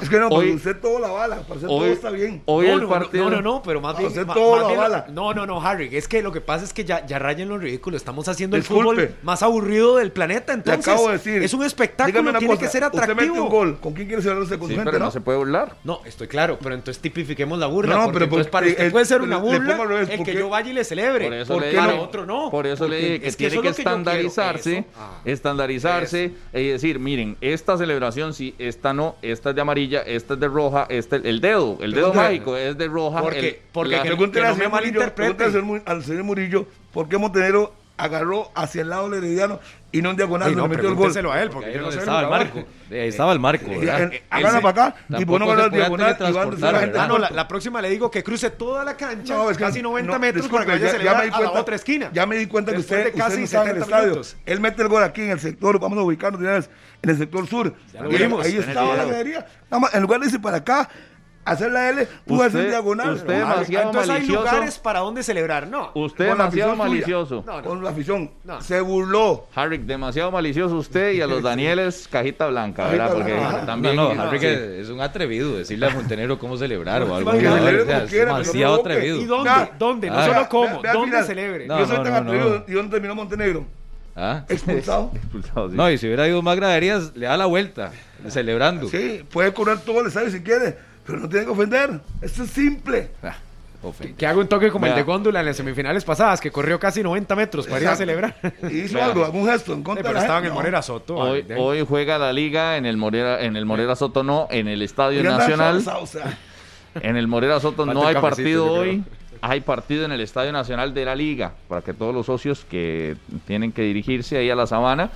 Es que no, hoy, usted todo la bala, para hacer todo está bien. Hoy no, el partido. No, no, no, pero más bien. Usted todo la bala. No, no, no, Harry, es que lo que pasa es que ya, ya rayan lo ridículo. Estamos haciendo el fútbol más aburrido del planeta. Entonces, acabo de decir, es un espectáculo, tiene que ser atractivo. Usted mete un gol, ¿con quién quiere celebrarse con sí, gente, pero no? no se puede burlar. No, estoy claro, pero entonces tipifiquemos la burla. No, pero entonces para usted puede ser una burla el que yo vaya y le celebre. Por eso para otro no. Por eso le dije que tiene que estandarizarse, estandarizarse y decir, miren, esta celebración sí, esta no, esta es de amarilla, esta es de roja, este, el dedo, el dedo mágico es de roja. Porque, el, porque la, que, no me malinterprete. Al señor Murillo, ¿por qué Montenegro agarró hacia el lado del Herediano y no en diagonal no, metió el gol. a él, porque yo no estaba el marco. Ahí estaba el marco. Háganla para acá y pone el diagonal y van la gente. Ah, no, la, próxima le digo que cruce toda la cancha, casi 90 metros, para que vaya a celebrar a la otra esquina. Ya me di cuenta que usted, casi no está en el estadio. Él mete el gol aquí en el sector, vamos a ubicarnos en el sector sur. Ahí estaba la galería. En lugar de irse para acá, hacer la L, pudo hacer diagonal. Usted demasiado Entonces malicioso. hay lugares para donde celebrar, no. Usted demasiado malicioso. No, no. Con la afición. No. Se burló. Harry, demasiado malicioso usted y a los Danieles cajita blanca, ¿verdad? Porque también. No, no, Harry es un atrevido decirle a Montenegro cómo celebrar o algo. es demasiado atrevido. ¿Y dónde? ¿Dónde? No solo cómo, ¿dónde celebre? Yo soy tan atrevido. ¿Y dónde terminó Montenegro? ¿Ah? Expulsado. Expulsado sí. No, y si hubiera ido más graderías, le da la vuelta, celebrando. Sí, puede correr todo el estadio si quiere pero no tiene que ofender. Esto es simple. Ah, que haga un toque como el de Góndula en las semifinales pasadas, que corrió casi 90 metros para ir a celebrar. Hizo algo, algún gesto en contra Pero estaba en el Morera Soto. Hoy, hoy, juega la liga en el Morera, en el Morera Soto no, en el Estadio Nacional. En el Morera Soto no hay partido hoy. Hay partido en el Estadio Nacional de la Liga para que todos los socios que tienen que dirigirse ahí a la Sabana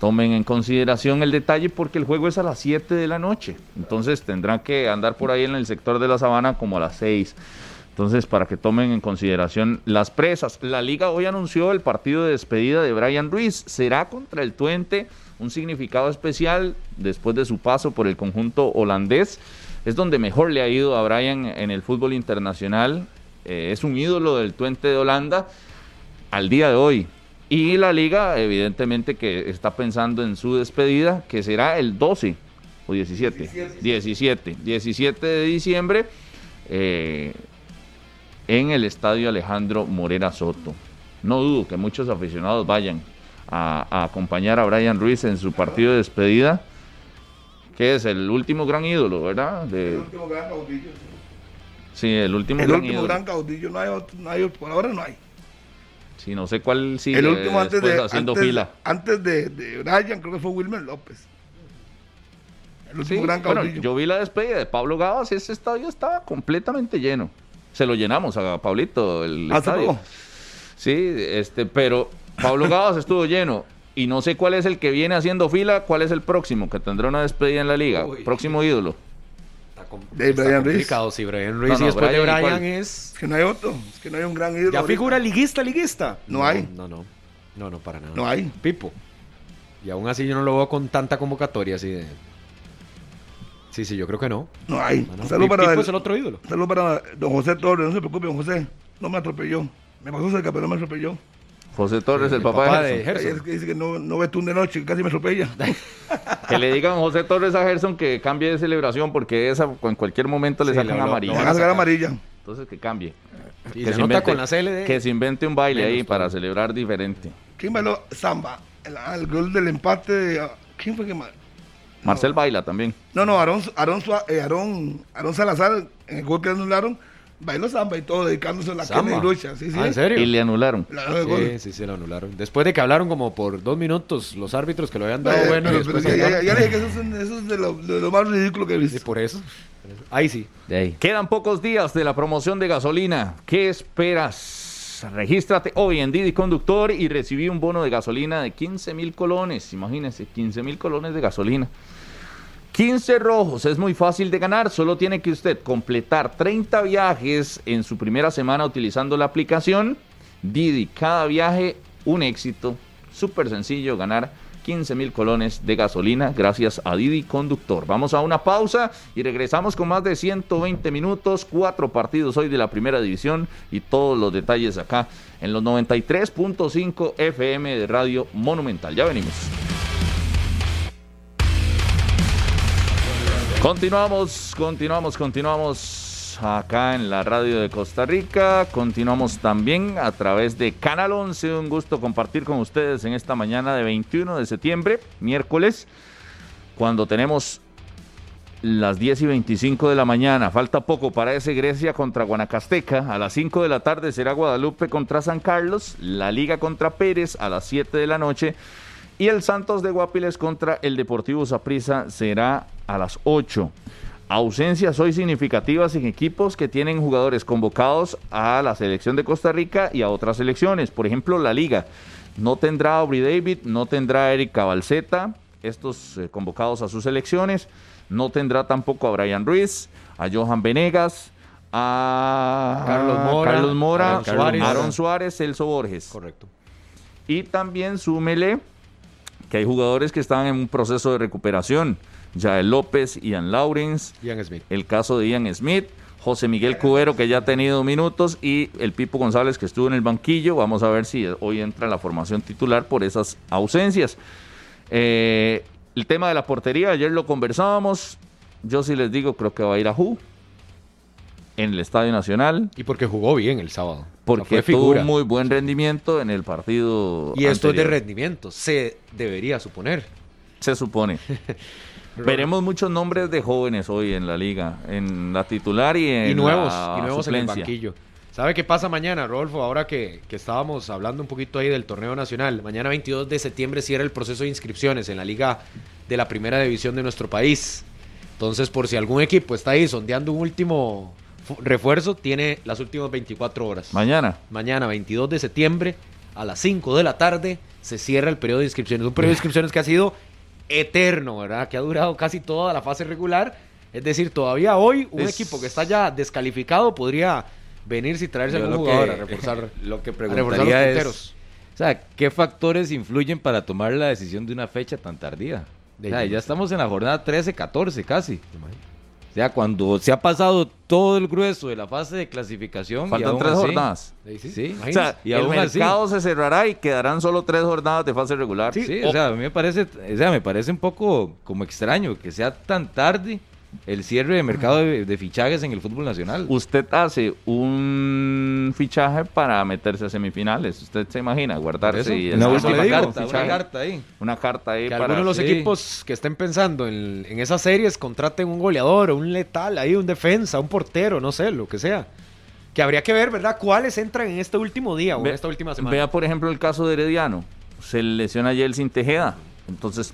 tomen en consideración el detalle porque el juego es a las 7 de la noche. Entonces tendrán que andar por ahí en el sector de la sabana como a las 6. Entonces, para que tomen en consideración las presas. La liga hoy anunció el partido de despedida de Brian Ruiz. Será contra el Tuente, un significado especial después de su paso por el conjunto holandés. Es donde mejor le ha ido a Brian en el fútbol internacional. Eh, es un ídolo del Tuente de Holanda. Al día de hoy, y la liga, evidentemente, que está pensando en su despedida, que será el 12 o 17. 17. 17, de diciembre eh, en el estadio Alejandro Morera Soto. No dudo que muchos aficionados vayan a, acompañar a Brian Ruiz en su partido de despedida, que es el último gran ídolo, ¿verdad? el último gran caudillo. Sí, el último, el gran, último gran caudillo. No hay, otro, no hay, por ahora no hay. Sí, no sé cuál sigue el último antes de, haciendo antes, fila. Antes de, de Brian, creo que fue Wilmer López. El último gran bueno, yo vi la despedida de Pablo Gavas, ese estadio estaba completamente lleno. Se lo llenamos a Pablito el ¿Ah, estadio. Sí, este, pero Pablo Gavas estuvo lleno. Y no sé cuál es el que viene haciendo fila, cuál es el próximo que tendrá una despedida en la liga. Próximo ídolo de Brian Ruiz. Si Brian Ruiz y después de Brian es... Es que no hay otro. Es que no hay un gran ídolo. ¿Ya figura liguista, liguista? No, hay. No, no. No, no, para nada. No hay. Pipo. Y aún así yo no lo veo con tanta convocatoria así de... Sí, sí, yo creo que no. No hay. No, no. para Pipo el, es el otro ídolo. Saludos para don José Torres. No se preocupe, don José. No me atropelló. Me pasó cerca, pero no me atropelló. José Torres, el, papá, de Gerson. Es que dice que no, no ve tú de noche, casi me atropella. que le digan José Torres a Gerson que cambie de celebración porque esa en cualquier momento le sacan amarilla. van a sacar amarilla. Entonces que cambie. Y que, se, invente, con la CLD. que se invente un baile ahí para celebrar diferente. ¿Quién bailó? Samba. El, el gol del empate. De, ah, ¿Quién fue que más? Marcel baila también. No, no, Aarón, Aarón, eh, Aarón, Aarón Salazar, en el gol que anularon, bailó samba y todo, dedicándose a la carne y lucha. Sí, sí. ¿Ah, ¿En serio? Y le anularon. sí, sí, sí, lo anularon. Después de que hablaron como por dos minutos los árbitros que lo habían dado eh, bueno. Pero, pero ya, ya, dije que eso es, eso es de, lo, de, lo, más ridículo que he visto. Y por eso. Ahí sí. De ahí. Quedan pocos días de la promoción de gasolina. ¿Qué esperas? Regístrate hoy en Didi Conductor y recibí un bono de gasolina de 15 mil colones. Imagínense, 15 mil colones de gasolina. 15 rojos, es muy fácil de ganar, solo tiene que usted completar 30 viajes en su primera semana utilizando la aplicación Didi. Cada viaje un éxito, súper sencillo ganar 15 mil colones de gasolina gracias a Didi Conductor. Vamos a una pausa y regresamos con más de 120 minutos, cuatro partidos hoy de la primera división y todos los detalles acá en los 93.5 FM de Radio Monumental. Ya venimos. Continuamos, continuamos, continuamos acá en la radio de Costa Rica. Continuamos también a través de Canal 11. Un gusto compartir con ustedes en esta mañana de 21 de septiembre, miércoles, cuando tenemos las 10 y 25 de la mañana. Falta poco para ese Grecia contra Guanacasteca. A las 5 de la tarde será Guadalupe contra San Carlos. La Liga contra Pérez a las 7 de la noche. Y el Santos de Guapiles contra el Deportivo Saprissa será a las 8. Ausencias hoy significativas en equipos que tienen jugadores convocados a la selección de Costa Rica y a otras selecciones. Por ejemplo, la Liga. No tendrá a Aubrey David, no tendrá a Eric Cabalceta, estos eh, convocados a sus selecciones. No tendrá tampoco a Brian Ruiz, a Johan Venegas, a Carlos Mora, Carlos Mora Aaron Suárez. Aaron Suárez, Celso Borges. Correcto. Y también súmele que hay jugadores que están en un proceso de recuperación. Jael López, Ian Lawrence, Ian Smith. el caso de Ian Smith, José Miguel Cubero, que ya ha tenido minutos, y el Pipo González, que estuvo en el banquillo. Vamos a ver si hoy entra en la formación titular por esas ausencias. Eh, el tema de la portería, ayer lo conversábamos. Yo sí les digo, creo que va a ir a Ju en el Estadio Nacional, Y porque jugó bien el sábado. porque tuvo un muy buen rendimiento en el partido. Y esto es de rendimiento, se debería suponer. Se supone. Veremos muchos nombres de jóvenes hoy en la liga, en la titular y en y nuevos, la y nuevos en el banquillo. ¿Sabe qué pasa mañana, Rodolfo? Ahora que, que estábamos hablando un poquito ahí del torneo nacional. Mañana 22 de septiembre cierra el proceso de inscripciones en la liga de la primera división de nuestro país. Entonces, por si algún equipo está ahí sondeando un último fu- refuerzo, tiene las últimas 24 horas. Mañana. Mañana, 22 de septiembre, a las 5 de la tarde, se cierra el periodo de inscripciones. Un periodo de inscripciones que ha sido eterno, ¿verdad? Que ha durado casi toda la fase regular. Es decir, todavía hoy un Es- equipo que está ya descalificado podría venirse y traerse Yo algún jugador que- a reforzar, Lo que a reforzar los preguntaría es, o sea, ¿qué factores influyen para tomar la decisión de una fecha tan tardía? O sea, ya estamos en la jornada 13, 14 casi. O sea, cuando se ha pasado todo el grueso de la fase de clasificación. Faltan tres así- jornadas. Sí, sí, Sí. O sea, Y el así- mercado se cerrará y quedarán solo tres jornadas de fase regular. Sí, o sea, a mí me parece, o sea, me parece un poco como extraño que sea tan tarde el cierre de mercado de, de fichajes en el fútbol nacional. Usted hace un fichaje para meterse a semifinales. Usted se imagina guardarse Eso, y una último carta, una carta ahí. una carta ahí Que para algunos de los sí. equipos que estén pensando en, en esas series contraten un goleador o un letal ahí, un defensa, un portero, no sé, lo que sea. Que habría que ver, ¿verdad? ¿Cuáles entran en este último día o Ve- en esta última semana? Vea, por ejemplo, el caso de Herediano. Se le lesiona Yeltsin Tejeda. Entonces,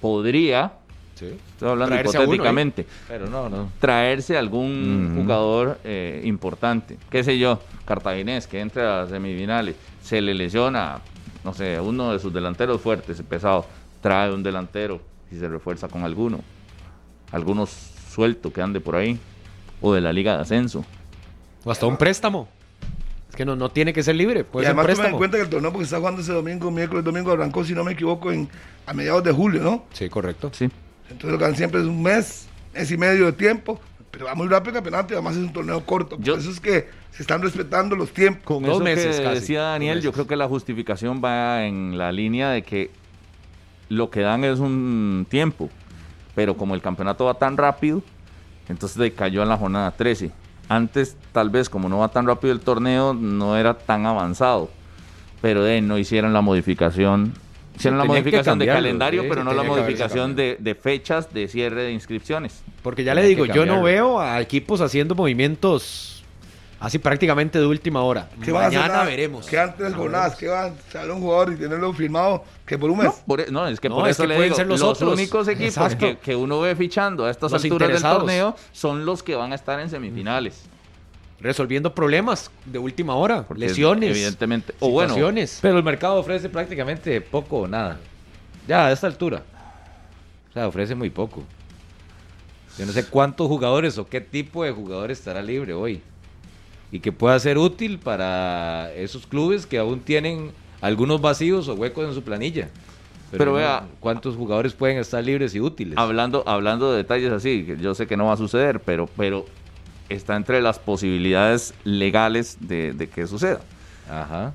podría, Sí. estoy hablando Traerse uno, ¿eh? hipotéticamente, Pero no, no. traerse algún jugador eh, importante. Qué sé yo, cartaginés, que entre a semifinales. Se le lesiona, no sé, uno de sus delanteros fuertes, pesado. Trae un delantero y se refuerza con alguno. Algunos sueltos que ande por ahí. O de la Liga de Ascenso. O hasta un préstamo. Es que no, no tiene que ser libre, y puede ser un además tome en préstamo. cuenta que el torneo porque está jugando ese domingo, miércoles, domingo arrancó, si no me equivoco, en, a mediados de julio, ¿no? Sí, correcto. Sí. Entonces lo que dan siempre es un mes, mes y medio de tiempo, pero va muy rápido el campeonato y además es un torneo corto. Por Yo- eso es que se están respetando los tiempos. Con Dos eso meses que casi, decía Daniel, yo meses. creo que la justificación va en la línea de que lo que dan es un tiempo, pero como el campeonato va tan rápido, entonces decayó en la jornada 13. Antes, tal vez, como no va tan rápido el torneo, no era tan avanzado, pero de no hicieron la modificación. Hicieron la modificación de calendario, sí, pero no la modificación de, de fechas de cierre de inscripciones. Porque ya le digo, yo no veo a equipos haciendo movimientos así prácticamente de última hora. ¿Qué a Mañana nada? veremos. Quedan tres jornadas, que van a salir un jugador y tenerlo firmado que por un mes. No, por no, es que No, por es eso que le pueden digo, ser los los, otros. únicos equipos que, que uno ve fichando a estas Los alturas del torneo son los que van a estar en semifinales. Resolviendo problemas de última hora, Porque lesiones, Evidentemente. O bueno, situaciones. Pero el mercado ofrece prácticamente poco o nada. Ya a esta altura. O sea, ofrece muy poco. Yo no sé cuántos jugadores o qué tipo de jugador estará libre hoy. Y que pueda ser útil para esos clubes que aún tienen algunos vacíos o huecos en su planilla. Pero, vea, ¿cuántos jugadores pueden estar libres y útiles? Hablando, hablando de detalles así, yo sé que no va a suceder, pero, pero está entre las posibilidades legales de, que suceda. Ajá.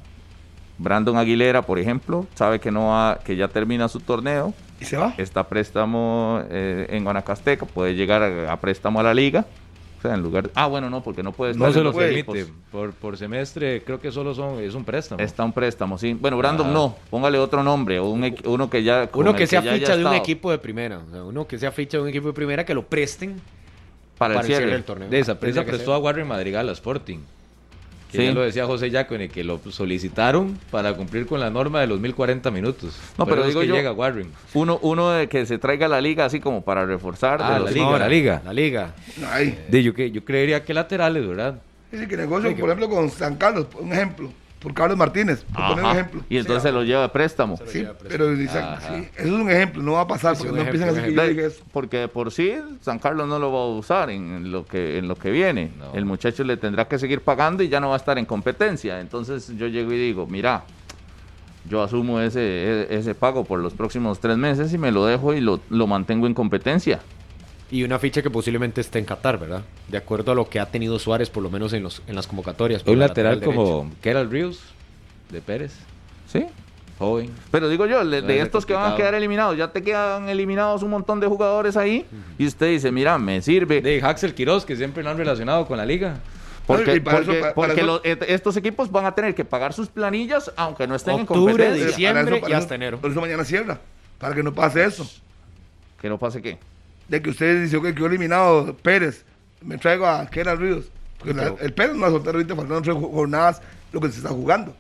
Brandon Aguilera, por ejemplo, sabe que no va, que ya termina su torneo. ¿Y se va? Está préstamo eh, en Guanacasteca, puede llegar a préstamo a la liga en lugar Ah, bueno, no, porque no puede estar No se lo permite. Por, por semestre creo que solo son es un préstamo. Está un préstamo, sí. Bueno, Brandon no, póngale otro nombre, o un, uno que ya... Uno que sea ficha de un equipo de primera, o sea, uno que sea ficha de un equipo de primera que lo presten para, el, cierre. del torneo. De esa presa prestó a Warren Madrigal a Sporting ya lo decía José Yacone, que lo solicitaron para cumplir con la norma de los 1040 minutos. No, pero digo que llega Warren. Uno, uno de que se traiga la liga así como para reforzar. Ah, la, liga, la liga, la liga. De, yo, que, yo creería que laterales, ¿verdad? Sí, que negocio, por ejemplo, con San Carlos, un ejemplo por Carlos Martínez, por poner un ejemplo. Y entonces se lo lleva a préstamo. Sí, pero eso es un ejemplo, no va a pasar porque no empiezan a decir Porque por sí San Carlos no lo va a usar en lo que en lo que viene. El muchacho le tendrá que seguir pagando y ya no va a estar en competencia. Entonces yo llego y digo, mira, yo asumo ese, e, ese pago por los próximos tres meses y me lo dejo y lo, lo mantengo en competencia. Y una ficha que posiblemente esté en Qatar, ¿verdad? De acuerdo a lo que ha tenido Suárez, por lo menos en, los, en las convocatorias. Un lateral, como Keral Rios, de Pérez. Sí. Joven. Pero digo yo, de, estos que van a quedar eliminados, ya te quedan eliminados un montón de jugadores ahí. Y usted dice, mira, me sirve. De Axel Quiroz, que siempre lo han relacionado con la liga. Porque, estos equipos van a tener que pagar sus planillas aunque no estén en competencia. diciembre y hasta enero. Por eso mañana cierra, para que no pase eso. ¿Que no pase qué? De que ustedes dicen que quedó eliminado Pérez, me traigo a Keral Ríos. Porque el Pérez no va a soltar ahorita faltando tres jornadas lo que se está jugando.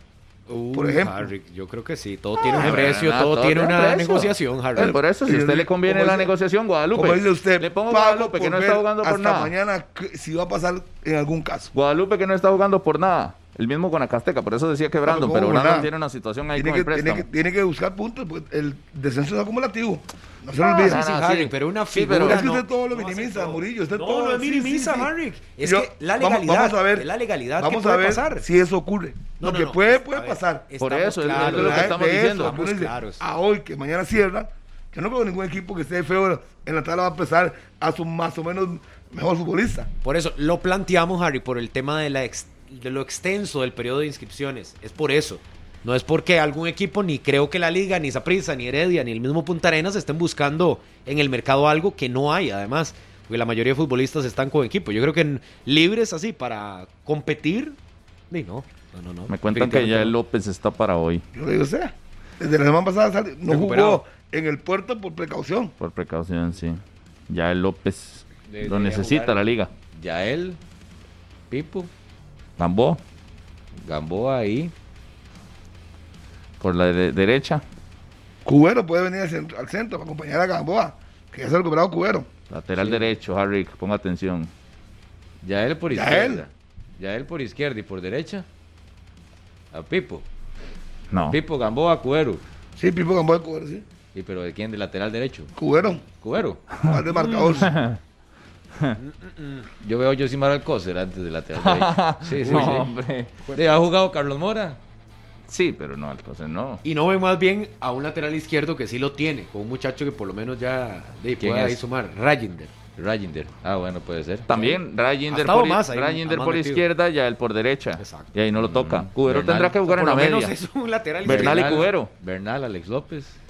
por ejemplo. yo creo que sí, todo tiene un ah, precio, todo, tiene una negociación, Harry. Por eso, si a usted le conviene la negociación, Guadalupe. Como dice usted, le pongo Guadalupe que no está jugando por hasta mañana si va a pasar en algún caso. Guadalupe que no está jugando por nada. El mismo Guanacasteca, por eso decía que Brandon, pero Brandon tiene una situación ahí tiene con que, tiene que, tiene que, buscar puntos, porque el descenso es acumulativo. No se lo olvide. Sí, sí, pero una figura. pero es que usted todo lo minimiza, Murillo. Usted no, todo, no es minimiza, Harry. Es que la legalidad. Vamos, a ver. La legalidad vamos que puede a ver pasar. si eso ocurre. lo que puede, puede pasar. Por eso, es lo que estamos diciendo. A hoy, que mañana cierra, que no creo ningún equipo que esté feo en la tabla va a empezar a su más o menos mejor futbolista. Por eso, lo planteamos, Harry, por el tema de la de lo extenso del periodo de inscripciones. Es por eso. No es porque algún equipo, ni creo que la Liga, ni Saprissa, ni Heredia, ni el mismo Punta Arenas estén buscando en el mercado algo que no hay, además. Porque la mayoría de futbolistas están con equipo. Yo creo que libres así para competir, no. No, no, Me cuentan que ya el López está para hoy. Yo digo, o sea, desde la semana pasada no jugó en el puerto por precaución. Por precaución, sí. Ya el López lo necesita la liga. Ya él, Pipo. Gamboa. Gamboa ahí. Por la derecha. Cubero puede venir al centro, para acompañar a Gamboa, que ya se ha recuperado Cubero. Lateral derecho, Harry, ponga atención. Ya él por izquierda. Ya él por izquierda y por derecha. A Pipo. No. Pipo, Gamboa, Cubero. Sí, Pipo, Gamboa, Cubero, sí. ¿Y pero de quién? ¿De lateral derecho? Cubero. Cubero. Más de marcador. Yo veo a Josimar Alcócer antes de lateral Sí, sí, hombre. ¿Ha jugado Carlos Mora? Sí, pero no, Alcócer no. Y no ve más bien a un lateral izquierdo que sí lo tiene, con un muchacho que por lo menos ya de, puede ahí sumar, Rajinder. Rajinder. Ah, bueno, puede ser. También Rajinder por, más por izquierda, ya él por derecha. Exacto. Y ahí no lo toca. Mm. Cubero tendrá que jugar en la media. Es un lateral Bernal y Cubero. Bernal, Alex López.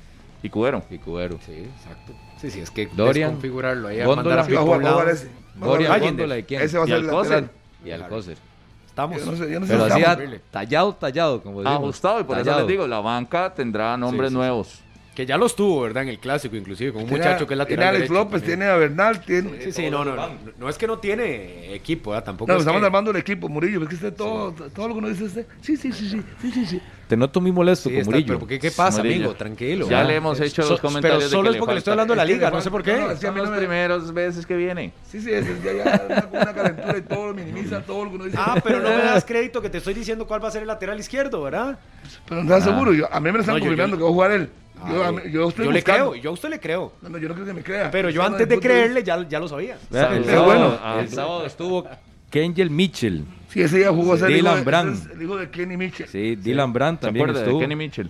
Y Cubero. Y Cubero. Sí, exacto. Sí, sí, es que Dorian, configurarlo ahí, Góndola, a mandar a Dorian, Góndola, ¿y quién? Ese va a ser y Alcócer. Y Alcócer. Estamos. Yo no sé, yo no sé pero así tallado, tallado, como decimos. Ajustado, y por tallado. eso les digo, la banca tendrá nombres sí, sí, nuevos. Que ya los tuvo, ¿verdad? En el clásico, inclusive, con un tiene muchacho que es lateral. Tiene Alex derecho, López, también. tiene a Bernal, tiene. Sí, sí, no, no, no, no. es que no tiene equipo, ¿verdad? Tampoco. No, es estamos que... armando el equipo, Murillo. Es que usted todo, todo lo que nos dice usted. Sí, sí, sí, sí, sí, sí, sí. Te noto muy molesto Sí, con está, Murillo. pero ¿qué, ¿qué pasa, amigo? Tranquilo. Ya ¿verdad? le hemos hecho So- los comentarios. Pero solo de es que porque le estoy hablando de la liga, no sé por qué. no, Son a mí los no me- primeros veces que viene. Sí, sí, es, ya, ya una, una calentura y todo lo minimiza, todo lo que uno dice. Ah, pero no me das crédito que te estoy diciendo cuál va a ser el lateral izquierdo, ¿verdad? Pero no estás seguro. Yo, a mí me lo están confirmando que va a jugar él. Yo, a Ay, mí- yo estoy yo le creo, yo a usted le creo. No, no, yo no creo que me crea. Pero yo antes de creerle ya, ya lo sabía. Vea, el, Qué sábado, bueno. el sábado estuvo Kengel Mitchell. Sí, ese día jugó a ser el hijo, Dylan de, Brand. ese es el hijo de Kenny Mitchell. Sí, Dylan Brandt ¿Se también estuvo. de Kenny Mitchell?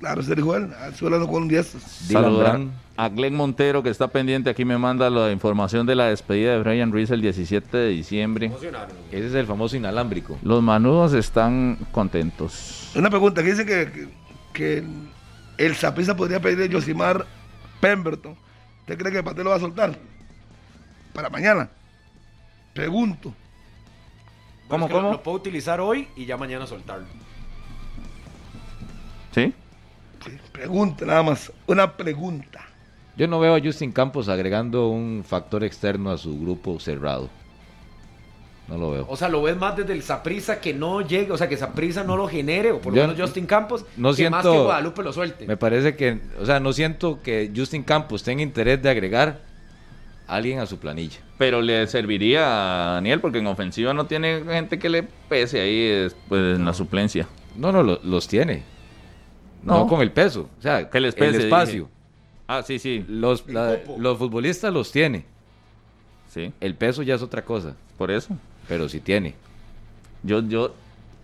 Claro, se dijo él, suelo con 10. Saludar a Glenn Montero que está pendiente, aquí me manda la información de la despedida de Brian Ruiz el 17 de diciembre. Ese es el famoso inalámbrico. Los manudos están contentos. Una pregunta, que dice que, que, el Zapisa podría pedir a Josimar Pemberton. ¿Usted cree que el Pate lo va a soltar? Para mañana. Pregunto. ¿Cómo, cómo? Lo, puedo utilizar hoy y ya mañana soltarlo. ¿Sí? Sí, pregunta nada más. Una pregunta. Yo no veo a Justin Campos agregando un factor externo a su grupo cerrado. No lo veo. O sea, lo ves más desde el Saprisa que no llegue, o sea, que Saprisa no lo genere, o por lo menos Justin Campos, no que siento, más que Guadalupe lo suelte. Me parece que, o sea, no siento que Justin Campos tenga interés de agregar a alguien a su planilla. Pero le serviría a Daniel, porque en ofensiva no tiene gente que le pese ahí pues, en la suplencia. No, no, los tiene. No. con el peso, o sea, que les pese, el espacio. Ah, sí, sí. Los, los futbolistas los tiene. Sí. El peso ya es otra cosa. Por eso. Pero sí tiene. Yo, yo.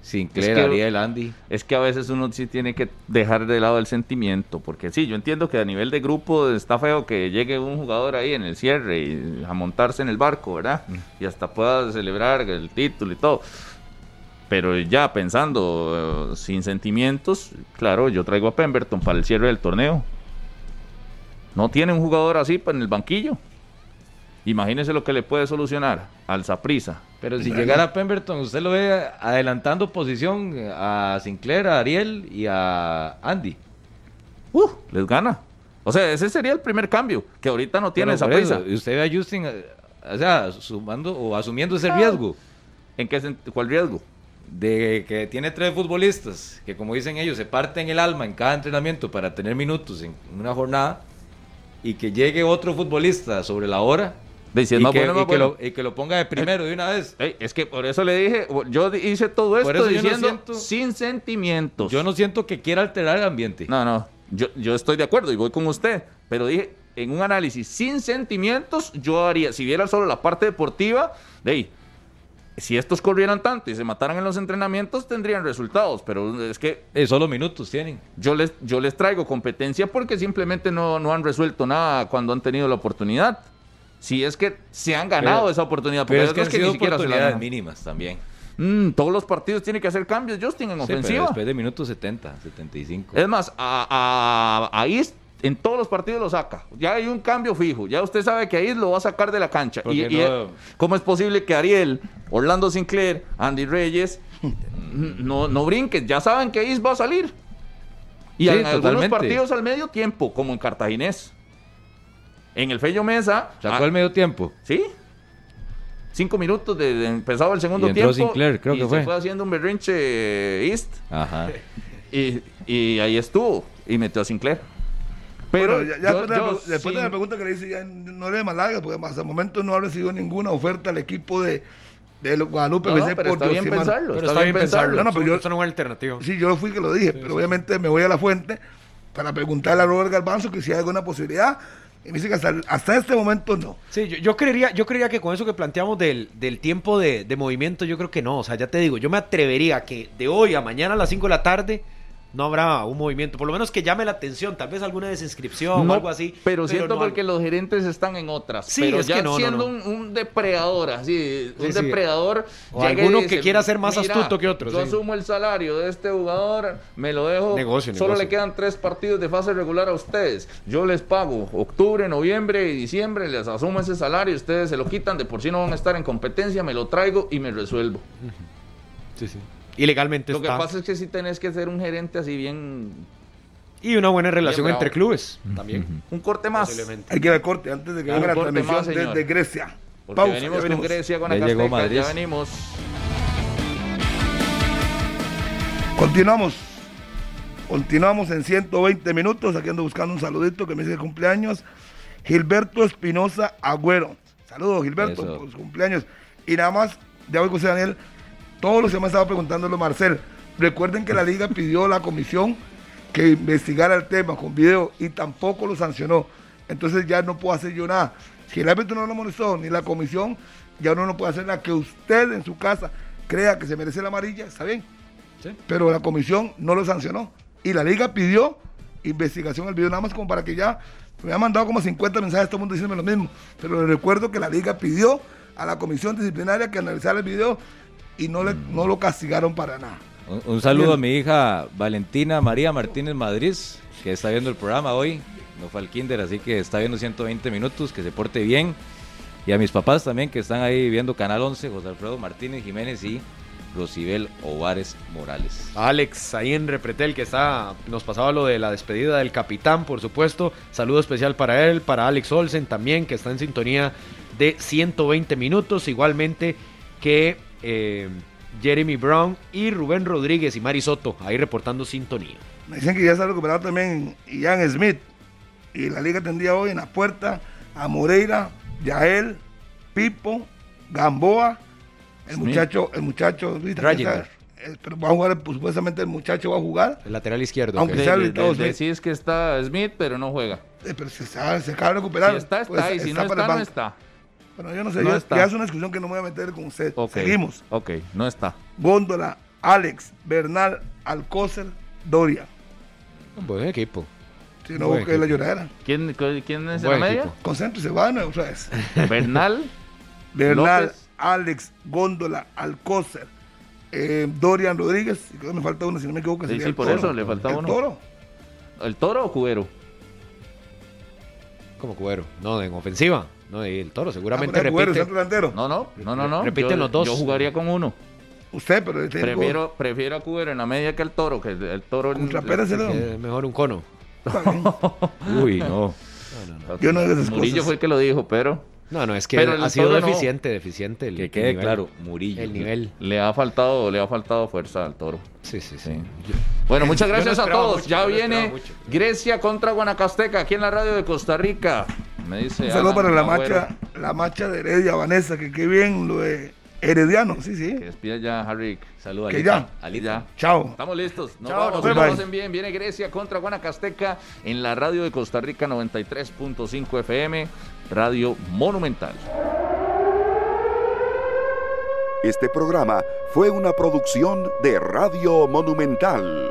Sinclair, es Ariel, Andy. Es que a veces uno sí tiene que dejar de lado el sentimiento. Porque sí, yo entiendo que a nivel de grupo está feo que llegue un jugador ahí en el cierre y a montarse en el barco, ¿verdad? Mm. Y hasta pueda celebrar el título y todo. Pero ya pensando eh, sin sentimientos, claro, yo traigo a Pemberton para el cierre del torneo. No tiene un jugador así en el banquillo. Imagínese lo que le puede solucionar al Zaprisa. Pero si llegara a Pemberton, usted lo ve adelantando posición a Sinclair, a Ariel y a Andy. Uh, les gana. O sea, ese sería el primer cambio, que ahorita no tiene esa prisa. Y usted ve a Justin, eh, o sea, sumando o asumiendo ese riesgo. ¿En qué cuál riesgo? De que tiene tres futbolistas que, como dicen ellos, se parten el alma en cada entrenamiento para tener minutos en una jornada y que llegue otro futbolista sobre la hora y, que, lo, ponga de primero de una vez. es que por eso le dije, yo hice todo esto diciendo sin sentimientos. Yo no siento que quiera alterar el ambiente. No, no, yo, yo estoy de acuerdo y voy con usted, pero dije, en un análisis sin sentimientos, yo haría, si viera solo la parte deportiva, de ahí, si estos corrieran tanto y se mataran en los entrenamientos, tendrían resultados, pero es que... Eh, solo minutos tienen. Yo les, yo les traigo competencia porque simplemente no, no han resuelto nada cuando han tenido la oportunidad. Si es que se han ganado esa oportunidad, porque pero es que, ni siquiera oportunidades mínimas también. Mm, todos los partidos tienen que hacer cambios, Justin, en ofensiva. después de minutos 70, 75. Es más, ahí en todos los partidos lo saca. Ya hay un cambio fijo. Ya usted sabe que ahí lo va a sacar de la cancha. Y, ¿Cómo es posible que Ariel, Orlando Sinclair, Andy Reyes no, no brinquen? Ya saben que ahí va a salir. Y en algunos partidos al medio tiempo, como en Cartaginés. En el Fello Mesa. ¿Sacó el ah, medio tiempo? Sí. Cinco minutos de, empezado el segundo y tiempo. Sinclair, creo y que se fue. haciendo un berrinche East. Ajá. Y, y, ahí estuvo. Y metió a Sinclair. Pero ya, después, de, la pregunta que le hice, ya no le Malaga, porque hasta el momento no ha recibido ninguna oferta al equipo de, de Guadalupe no, pero está bien pensarlo. Pero está, bien pensarlo. No, pero yo, eso no es alternativa. Sí, yo fui que lo dije, pero obviamente me voy a la fuente para preguntarle a Robert Garbanzo que si hay alguna posibilidad me dice que hasta, este momento no. Sí, yo, creería, yo creería que con eso que planteamos del, del tiempo de, de, movimiento, yo creo que no. O sea, ya te digo, yo me atrevería que de hoy a mañana a las 5 de la tarde no habrá un movimiento, por lo menos que llame la atención, tal vez alguna desinscripción o algo así. Pero, siento porque los gerentes están en otras. Sí, pero ya siendo un, depredador, así, un depredador. O alguno que quiera ser más astuto que otro. Yo asumo el salario de este jugador, me lo dejo. solo le quedan tres partidos de fase regular a ustedes. Yo les pago octubre, noviembre y diciembre, les asumo ese salario, ustedes se lo quitan, de por sí no van a estar en competencia, me lo traigo y me resuelvo. Sí, sí. Ilegalmente Lo que pasa es que si tenés que ser un gerente así bien... Y una buena relación entre clubes también. Un corte más. Hay que ver corte antes de que venga la transmisión desde Grecia. Porque venimos con Grecia, con ya ya venimos. Continuamos. Continuamos en 120 minutos. Aquí ando buscando un saludito que me dice cumpleaños. Gilberto Espinosa Agüero. Saludos, Gilberto, por su cumpleaños. Y nada más, ya voy con Daniel todos los que me estado preguntándolo, Marcel. Recuerden que la liga pidió a la comisión que investigara el tema con video y tampoco lo sancionó. Entonces ya no puedo hacer yo nada. Si el árbitro no lo molestó, ni la comisión, ya uno no puede hacer nada. Que usted en su casa crea que se merece la amarilla, está bien. Pero la comisión no lo sancionó. Y la liga pidió investigación al video, nada más como para que ya me ha mandado como 50 mensajes todo el mundo diciendo lo mismo. Pero les recuerdo que la liga pidió a la comisión disciplinaria que analizara el video y no, le, no lo castigaron para nada. Un, saludo a mi hija Valentina María Martínez Madrid, que está viendo el programa hoy. No fue al kinder, así que está viendo 120 minutos, que se porte bien. Y a mis papás también, que están ahí viendo Canal 11, José Alfredo Martínez Jiménez y Rosibel Ovares Morales. Alex, ahí en Repretel, que está, nos pasaba lo de la despedida del capitán, por supuesto. Saludo especial para él, para Alex Olsen también, que está en sintonía de 120 minutos, igualmente que eh, Jeremy Brown y Rubén Rodríguez y Mari Soto, ahí reportando sintonía. Me dicen que ya está recuperado también Ian Smith. Y la liga tendría hoy en la puerta a Moreira, Yael, Pipo, Gamboa el muchacho, el muchacho, pero va a jugar, pues, supuestamente el muchacho va a jugar. El lateral izquierdo. Aunque sea de, de, es que está Smith, pero no juega. Eh, pero se, se, acaba de recuperar. Si está, está, pues, y si no está, no está. Bueno, yo no sé, ya es una discusión que no me voy a meter con usted. Seguimos. Ok, no está. Góndola, Alex, Bernal, Alcócer, Doria. Un buen equipo. Si no, que la lloradera. ¿Quién, ¿Quién es en la media? Concéntrese, va otra vez. Bernal. Bernal, Alex, Góndola, Alcócer, eh, Dorian Rodríguez, creo que me falta uno, si no me equivoco. Sí, sí, por eso le faltaba uno. ¿El toro? ¿El toro o Cubero? ¿Cómo Cubero? No, en ofensiva. No, el toro seguramente ah, repite. Cubero, delantero. No, no, no, no. no. Repiten los dos. Yo jugaría con uno. Usted, pero prefiero, prefiero a Cubero en la media que el toro, que el, toro... Es mejor un cono. Uy, no. Yo no Murillo fue el que lo dijo, pero... No, no, es que ha sido deficiente, deficiente. El, que quede claro, Murillo. El nivel. Le ha faltado, le ha faltado fuerza al toro. Sí, sí, sí. Bueno, muchas gracias a todos. ya viene Grecia contra Guanacasteca aquí en la radio de Costa Rica. Me dice. Un saludo para la marcha, la marcha de Heredia, Vanessa, que qué bien lo de Herediano, sí, sí. Que despida ya, Harry. Saludos, Que ya. Alita. Chao. Estamos listos. Nos Chao, vamos, nos vemos. bien. Viene Grecia contra Guanacasteca en la radio de Costa Rica 93.5 FM. Radio Monumental. Este programa fue una producción de Radio Monumental.